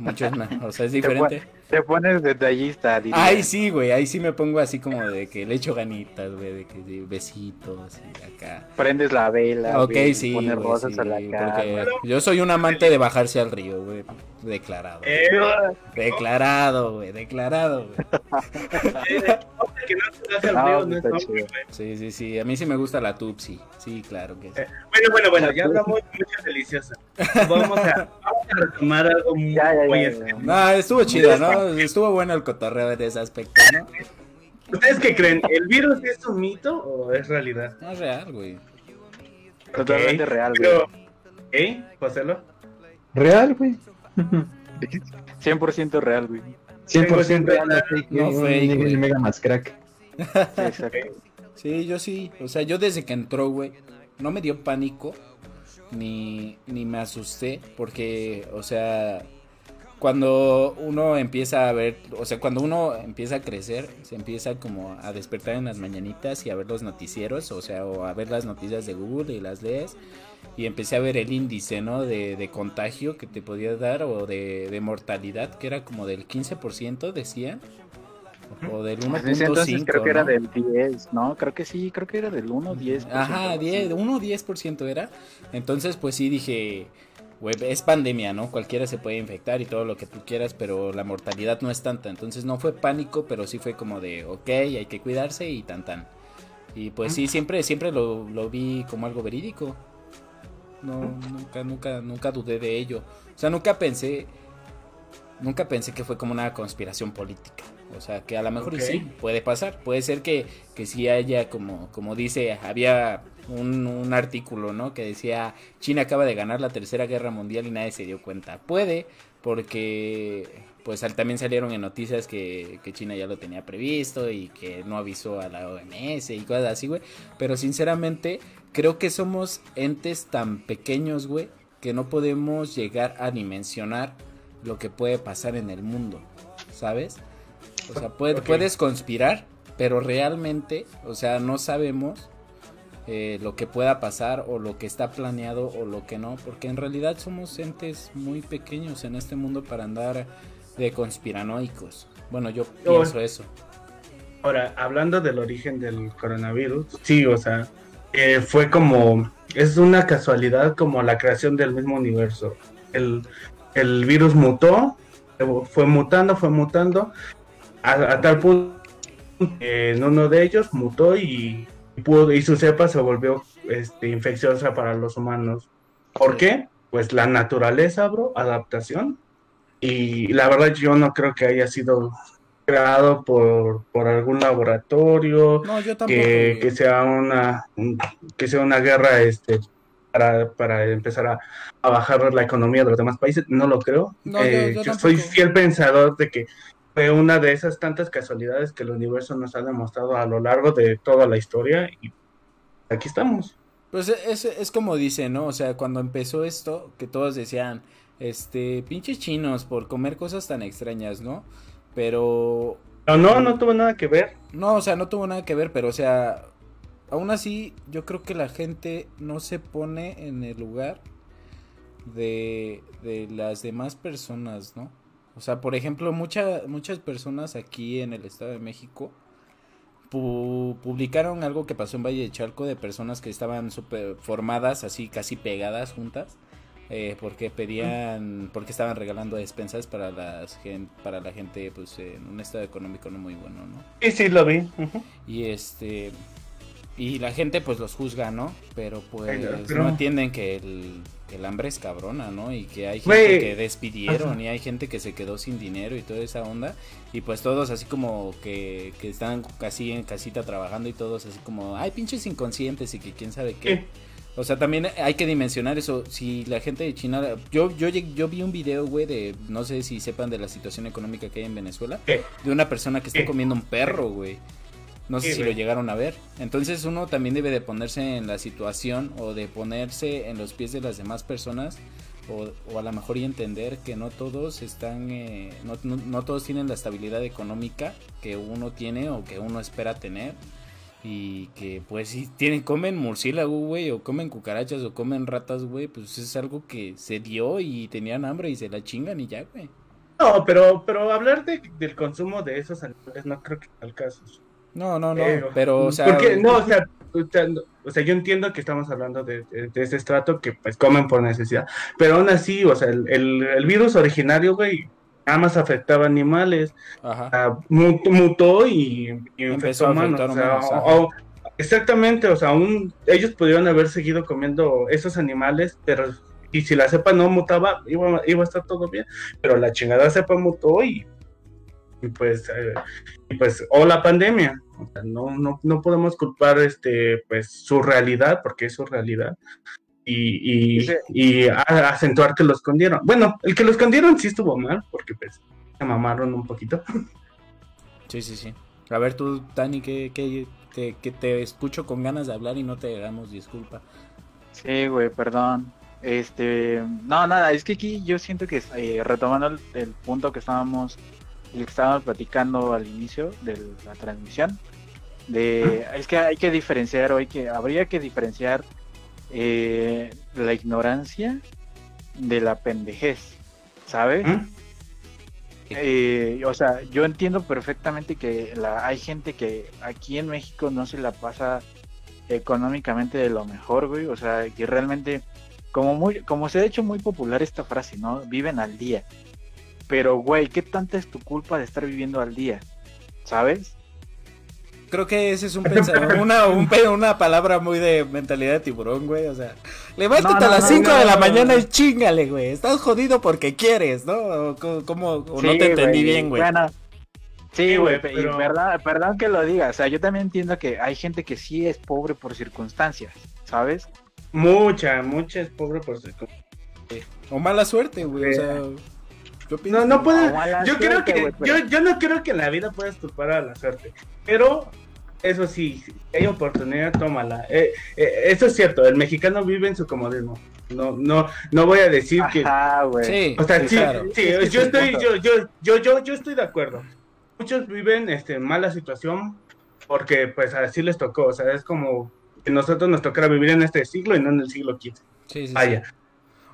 Speaker 1: muchos, no, o sea, es
Speaker 2: Te, pon-
Speaker 1: diferente.
Speaker 2: te pones detallista, diría.
Speaker 1: Ay, sí, güey, ahí sí me pongo así como de que le echo ganitas, güey, de que sí, besitos y acá.
Speaker 2: Prendes la vela,
Speaker 1: Ok,
Speaker 2: güey,
Speaker 1: sí,
Speaker 2: pones
Speaker 1: güey,
Speaker 2: rosas
Speaker 1: sí,
Speaker 2: a la cara.
Speaker 1: yo soy un amante de bajarse al río, güey, declarado.
Speaker 3: Eh,
Speaker 1: Declarado, güey, declarado, güey.
Speaker 3: eh.
Speaker 1: Sí, sí, sí, a mí sí me gusta la Tupsi, sí, claro que sí.
Speaker 3: Eh, Bueno, bueno, bueno, ya hablamos de mucha deliciosa. Vamos a, vamos a retomar algo muy,
Speaker 2: Ya, ya, ya,
Speaker 3: muy
Speaker 2: ya.
Speaker 3: este-
Speaker 1: No, estuvo chido, ¿no? Estuvo bueno el cotorreo en ese aspecto, ¿no?
Speaker 3: ¿Ustedes qué creen? ¿El virus es un mito o es realidad?
Speaker 1: No es real, güey.
Speaker 2: Totalmente
Speaker 3: Ok,
Speaker 2: real, güey.
Speaker 3: Pero, ¿eh? Joselo.
Speaker 4: Real, güey.
Speaker 2: 100% real, güey.
Speaker 4: 100% real, no fake,
Speaker 1: güey.
Speaker 4: mega más crack.
Speaker 2: Exacto.
Speaker 1: Sí, yo sí. O sea, yo desde que entró, güey, no me dio pánico ni, ni me asusté porque, o sea, cuando uno empieza a ver, o sea, cuando uno empieza a crecer, se empieza como a despertar en las mañanitas y a ver los noticieros, o sea, o a ver las noticias de Google y las lees. Y empecé a ver el índice, ¿no? De, de contagio que te podía dar o de, de mortalidad, que era como del 15%, decían. O del 1.5.
Speaker 2: En ese entonces creo que era del 10, ¿no? Creo que sí, creo que era del 1, 10.
Speaker 1: Ajá, 10, 1 10% era. Entonces, pues sí dije, güey, es pandemia, ¿no? Cualquiera se puede infectar y todo lo que tú quieras, pero la mortalidad no es tanta. Entonces no fue pánico, pero sí fue como de, ok, hay que cuidarse y tan tan. Y pues sí, siempre, siempre lo, lo vi como algo verídico. No, nunca, nunca, nunca dudé de ello. O sea, nunca pensé, nunca pensé que fue como una conspiración política. O sea, que a lo mejor sí, puede pasar. Puede ser que, que sí haya, como, como dice, había un, un artículo, ¿no? Que decía, China acaba de ganar la tercera guerra mundial y nadie se dio cuenta. Puede, porque pues también salieron en noticias que, que China ya lo tenía previsto y que no avisó a la OMS y cosas así, güey. Pero sinceramente, creo que somos entes tan pequeños, güey, que no podemos llegar a dimensionar lo que puede pasar en el mundo, ¿sabes? O sea, puedes conspirar, pero realmente, o sea, no sabemos eh, lo que pueda pasar o lo que está planeado o lo que no, porque en realidad somos entes muy pequeños en este mundo para andar de conspiranoicos. Bueno, yo pienso eso.
Speaker 3: Ahora, hablando del origen del coronavirus, sí, o sea, eh, fue como, es una casualidad como la creación del mismo universo. El, el virus mutó, fue mutando, fue mutando, a, tal punto que en uno de ellos mutó y, pudo, y su cepa se volvió este, infecciosa para los humanos. ¿Por qué? Pues la naturaleza, bro, adaptación. Y la verdad yo no creo que haya sido creado por, por algún laboratorio, que, sea una que sea una guerra este para, para empezar a, bajar la economía de los demás países, no lo creo. Eh, yo, soy fiel pensador de que fue una de esas tantas casualidades que el universo nos ha demostrado a lo largo de toda la historia y aquí estamos.
Speaker 1: Pues es, es como dice, ¿no? O sea, cuando empezó esto, que todos decían, este, pinches chinos por comer cosas tan extrañas, ¿no? Pero...
Speaker 3: No, no, no tuvo nada que ver.
Speaker 1: No, o sea, no tuvo nada que ver, pero o sea, aún así yo creo que la gente no se pone en el lugar de, de las demás personas, ¿no? O sea, por ejemplo, muchas muchas personas aquí en el Estado de México publicaron algo que pasó en Valle de Chalco de personas que estaban super formadas, así casi pegadas juntas eh, porque pedían, porque estaban regalando despensas para las para la gente pues en un estado económico no muy bueno, ¿no?
Speaker 3: Sí, sí, lo vi.
Speaker 1: Y este y la gente pues los juzga, ¿no? Pero pues no entienden que el, el, hambre es cabrona, ¿no? Y que hay gente que despidieron y hay gente que se quedó sin dinero y toda esa onda. Y pues todos así como que, que están casi en casita trabajando y todos así como, ay, pinches inconscientes y que quién sabe qué. O sea, también hay que dimensionar eso. Si la gente de China. Yo, yo, yo vi un video, güey, de. No sé si sepan de la situación económica que hay en Venezuela. De una persona que está comiendo un perro, güey. No sé si lo llegaron a ver. Entonces uno también debe de ponerse en la situación o de ponerse en los pies de las demás personas. O, a lo mejor y entender que no todos están. Eh, no, no todos tienen la estabilidad económica que uno tiene o que uno espera tener y que pues si tienen, comen murciélago, güey, o comen cucarachas o comen ratas, güey, pues es algo que se dio y tenían hambre y se la chingan y ya, güey.
Speaker 3: No, pero, pero hablar de, del consumo de esos animales no creo que sea el caso.
Speaker 1: No, no, no, pero, o sea...
Speaker 3: Porque, no, o sea, o sea, yo entiendo que estamos hablando de, de, ese estrato que pues comen por necesidad, pero aún así, o sea, el, el, el virus originario, güey, nada más afectaba animales, mutó y,
Speaker 1: empezó a humanos.
Speaker 3: exactamente, o sea, aún ellos pudieron haber seguido comiendo esos animales, pero y si la cepa no mutaba, iba, iba a estar todo bien, pero la chingada cepa mutó y, y pues, eh, y pues, o la pandemia, no, no, no podemos culpar este, pues, su realidad, porque es su realidad, y, y, acentuar que lo escondieron. Bueno, el que lo escondieron sí estuvo mal, porque pues se mamaron un poquito.
Speaker 1: Sí, sí, sí. A ver tú, Tani, que, que, que, te escucho con ganas de hablar y no te damos disculpa.
Speaker 2: Sí, güey, perdón. Este, no, nada, es que aquí yo siento que eh, retomando el, punto que estábamos, el que estábamos platicando al inicio de la transmisión, de, es que hay que diferenciar, hoy que habría que diferenciar eh, la ignorancia de la pendejez, ¿sabes? ¿Mm? Eh, o sea, yo entiendo perfectamente que la, hay gente que aquí en México no se la pasa económicamente de lo mejor, güey. O sea, que realmente, como, muy, como se ha hecho muy popular esta frase, ¿no? Viven al día. Pero, güey, ¿qué tanta es tu culpa de estar viviendo al día? ¿Sabes?
Speaker 1: Creo que ese es un pensamiento, una, un, una palabra muy de mentalidad de tiburón, güey. O sea, levántate a las 5 de la mañana y chingale, güey. Estás jodido porque quieres, ¿no? O, como, no te entendí bien, güey.
Speaker 2: sí, güey, pero... perdón, que lo diga. O sea, yo también entiendo que hay gente que sí es pobre por circunstancias, ¿sabes?
Speaker 3: Mucha, mucha es pobre por circunstancias.
Speaker 1: O mala suerte, güey. O sea.
Speaker 3: Yo no, no puedes. Yo creo que. yo, yo no creo que en la vida puedas culpar a la suerte. Pero eso sí, si hay oportunidad, tómala. Eh, eh, eso es cierto, el mexicano vive en su comodismo. No, no, no voy a decir que.
Speaker 2: Sí,
Speaker 3: o sea, sí, sí, yo estoy, yo, yo, yo, yo, yo estoy de acuerdo. muchos viven este, mala situación porque pues así les tocó, o sea, es como que nosotros nos tocara vivir en este siglo y no en el siglo XV.
Speaker 1: Sí, sí,
Speaker 3: Vaya.
Speaker 1: sí.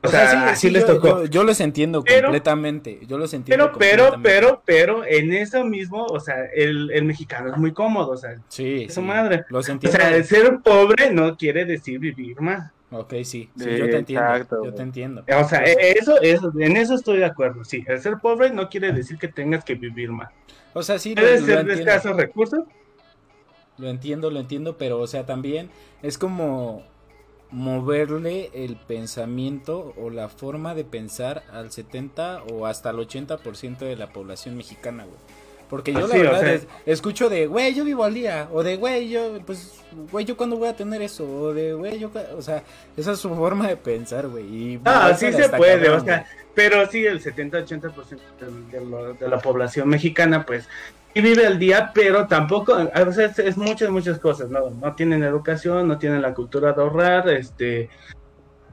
Speaker 3: O, sea, así les
Speaker 1: yo,
Speaker 3: tocó.
Speaker 1: Yo, yo los entiendo
Speaker 3: Pero-
Speaker 1: completamente. Yo los entiendo
Speaker 3: Pero, pero, pero, pero, en eso mismo, o sea, el, el mexicano es muy cómodo, o sea,
Speaker 1: Sí,
Speaker 3: su
Speaker 1: sí,
Speaker 3: madre.
Speaker 1: Los
Speaker 3: o
Speaker 1: entiendo.
Speaker 3: sea, ser pobre no quiere decir vivir más.
Speaker 1: Ok, sí. sí,
Speaker 2: Sí,
Speaker 1: yo te entiendo.
Speaker 2: exacto,
Speaker 1: yo te entiendo.
Speaker 3: O sea, eso, eso, en eso estoy de acuerdo, sí. El ser pobre no quiere decir que tengas que vivir más.
Speaker 1: O sea, sí, lo
Speaker 3: ser de escasos recursos,
Speaker 1: Lo entiendo, lo entiendo, pero o sea, también es como moverle el pensamiento o la forma de pensar al 70 o hasta el 80% de la población mexicana, güey. Porque yo
Speaker 3: Pues
Speaker 1: la
Speaker 3: o
Speaker 1: verdad
Speaker 3: sea-
Speaker 1: es- escucho de, güey, yo vivo al día, o de, güey, yo, pues, güey, yo cuándo voy a tener eso, o de, güey, yo, cua-", o sea, esa es su forma de pensar, güey. Y
Speaker 3: Ah,
Speaker 1: movérsela
Speaker 3: sí se puede,
Speaker 1: cabrón,
Speaker 3: o sea, pero sí, el 70-80% de, de de la población mexicana, pues, vive al día, pero tampoco, a veces es muchas, muchas cosas, ¿no? No tienen educación, no tienen la cultura de ahorrar, este,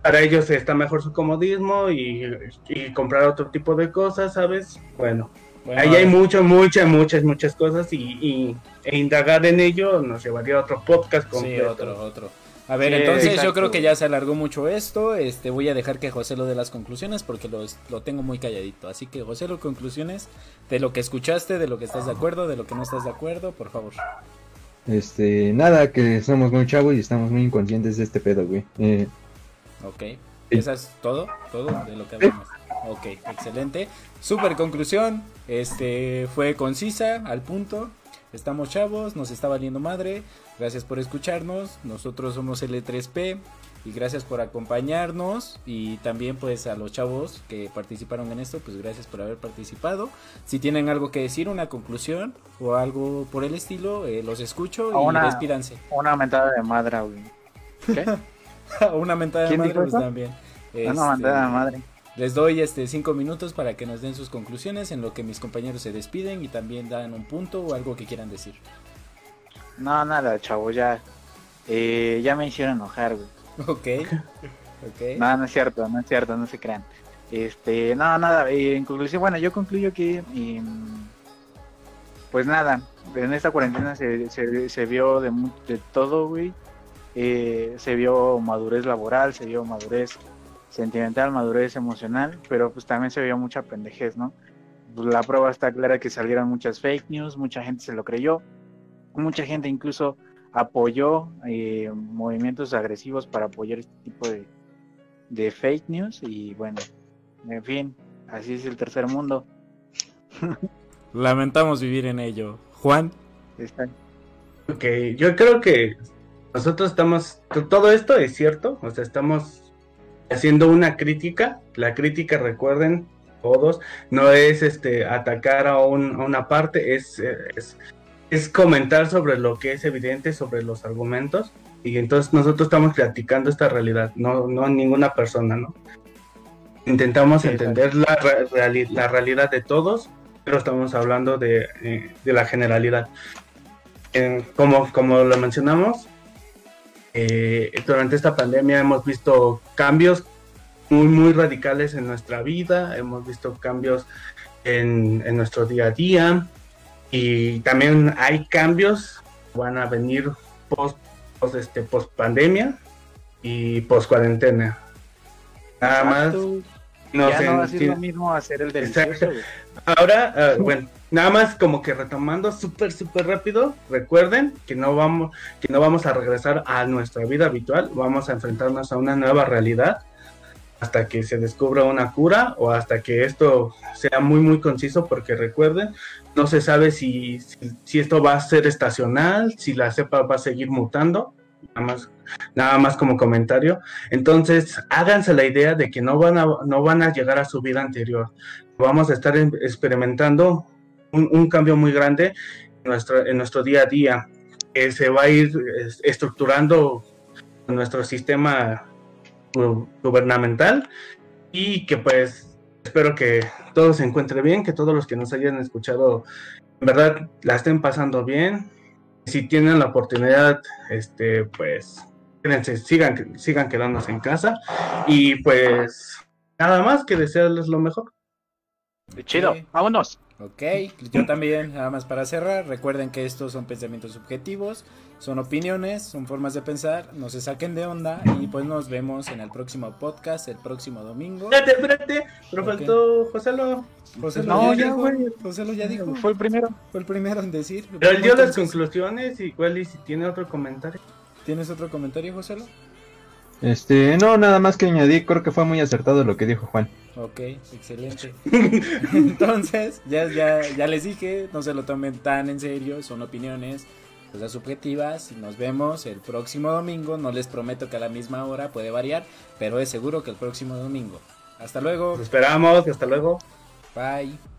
Speaker 3: para ellos está mejor su comodismo y, y comprar otro tipo de cosas, ¿sabes? Bueno,
Speaker 1: Bueno,
Speaker 3: ahí hay mucho, muchas, muchas, muchas cosas y, y- e indagar en ello nos llevaría a otro podcast
Speaker 1: Sí,
Speaker 3: completo.
Speaker 1: otro, otro. A ver,
Speaker 2: Sí,
Speaker 1: entonces yo creo que ya se alargó mucho esto. Este, voy a dejar que José lo dé las conclusiones porque lo, lo tengo muy calladito. Así que José, lo conclusiones de lo que escuchaste, de lo que estás de acuerdo, de lo que no estás de acuerdo, por favor.
Speaker 4: Este, nada, que somos muy chavos y estamos muy inconscientes de este pedo, güey. Eh,
Speaker 1: Ok. ¿Esa es todo? ¿Todo de lo que hablamos? Ok, excelente. Super conclusión. Este fue concisa, al punto. Estamos chavos, nos está valiendo madre. Gracias por escucharnos. Nosotros somos L3P. Y gracias por acompañarnos. Y también pues a los chavos que participaron en esto, pues gracias por haber participado. Si tienen algo que decir, una conclusión o algo por el estilo, eh, los escucho y
Speaker 2: Una-
Speaker 1: despídanse.
Speaker 2: Una mentada de madre, güey. ¿Qué?
Speaker 1: una mentada de
Speaker 2: ¿Quién
Speaker 1: madre pues también.
Speaker 2: Una
Speaker 1: Este,
Speaker 2: mentada de madre.
Speaker 1: Les doy este cinco minutos para que nos den sus conclusiones en lo que mis compañeros se despiden y también dan un punto o algo que quieran decir.
Speaker 2: No, nada, chavo, ya. Eh, ya me hicieron enojar, güey.
Speaker 1: Ok. Ok.
Speaker 2: No, no es cierto, no es cierto, no se crean. Este, no, nada, eh, en conclusión, bueno, yo concluyo que, em, pues nada, en esta cuarentena se, se, se vio de todo, güey. Eh, se vio madurez laboral, se vio madurez sentimental, madurez emocional, pero pues también se vio mucha pendejez, ¿no? Pues, la prueba está clara que salieron muchas fake news, mucha gente se lo creyó, mucha gente incluso apoyó eh, movimientos agresivos para apoyar este tipo de, de fake news y bueno, en fin, así es el tercer mundo.
Speaker 1: Lamentamos vivir en ello. Juan.
Speaker 2: Está-
Speaker 3: Ok, yo creo que nosotros estamos, todo esto es cierto, o sea, estamos haciendo una crítica, la crítica recuerden todos, no es este atacar a, un- a una parte, es, es, es comentar sobre lo que es evidente, sobre los argumentos, y entonces nosotros estamos criticando esta realidad, no, no ninguna persona, ¿no? Intentamos
Speaker 2: Sí,
Speaker 3: entender la, re- reali- la realidad de todos, pero estamos hablando de, eh, de la generalidad. Eh, como, como lo mencionamos, eh, durante esta pandemia hemos visto cambios muy, muy radicales en nuestra vida, hemos visto cambios en, en nuestro día a día y también hay cambios que van a venir post, post, este, post pandemia y post cuarentena. Nada más. No
Speaker 2: ya
Speaker 3: sé,
Speaker 2: no va a ser
Speaker 3: sí.
Speaker 2: lo mismo hacer el delicioso,
Speaker 3: Exacto.
Speaker 2: güey.
Speaker 3: Ahora, ah, bueno, nada más como que retomando súper, súper rápido, recuerden que no, vamos, que no vamos a regresar a nuestra vida habitual, vamos a enfrentarnos a una nueva realidad hasta que se descubra una cura o hasta que esto sea muy, muy conciso, porque recuerden, no se sabe si, si, si esto va a ser estacional, si la cepa va a seguir mutando, nada más, nada más como comentario. Entonces, háganse la idea de que no van a, no van a llegar a su vida anterior vamos a estar em- experimentando un, un cambio muy grande en nuestro, en nuestro día a día, que se va a ir es- estructurando nuestro sistema gu- gubernamental y que pues espero que todo se encuentre bien, que todos los que nos hayan escuchado en verdad la estén pasando bien. Si tienen la oportunidad, este, pues quédense, sigan, sigan quedándose en casa y pues nada más que desearles lo mejor.
Speaker 2: Chido,
Speaker 1: Ok.
Speaker 2: vámonos.
Speaker 1: Ok, yo también, nada más para cerrar, recuerden que estos son pensamientos subjetivos, son opiniones, son formas de pensar, no se saquen de onda y pues nos vemos en el próximo podcast, el próximo domingo.
Speaker 3: Espérate, espérate, pero faltó Joselo.
Speaker 1: José
Speaker 2: No,
Speaker 1: lo
Speaker 2: ya,
Speaker 1: dijo,
Speaker 2: güey.
Speaker 1: José lo ya dijo,
Speaker 2: Fue el primero.
Speaker 1: fue el primero en decir.
Speaker 3: Pero él dio las conclusiones, igual y si tiene otro comentario.
Speaker 1: ¿Tienes otro comentario, José?
Speaker 4: Este, no, nada más que añadir, creo que fue muy acertado lo que dijo Juan.
Speaker 1: Ok, excelente. Entonces, ya, ya, ya les dije, no se lo tomen tan en serio, son opiniones cosas subjetivas. Nos vemos el próximo domingo. No les prometo que a la misma hora puede variar, pero es seguro que el próximo domingo. Hasta luego.
Speaker 3: Nos esperamos, hasta luego.
Speaker 1: Bye.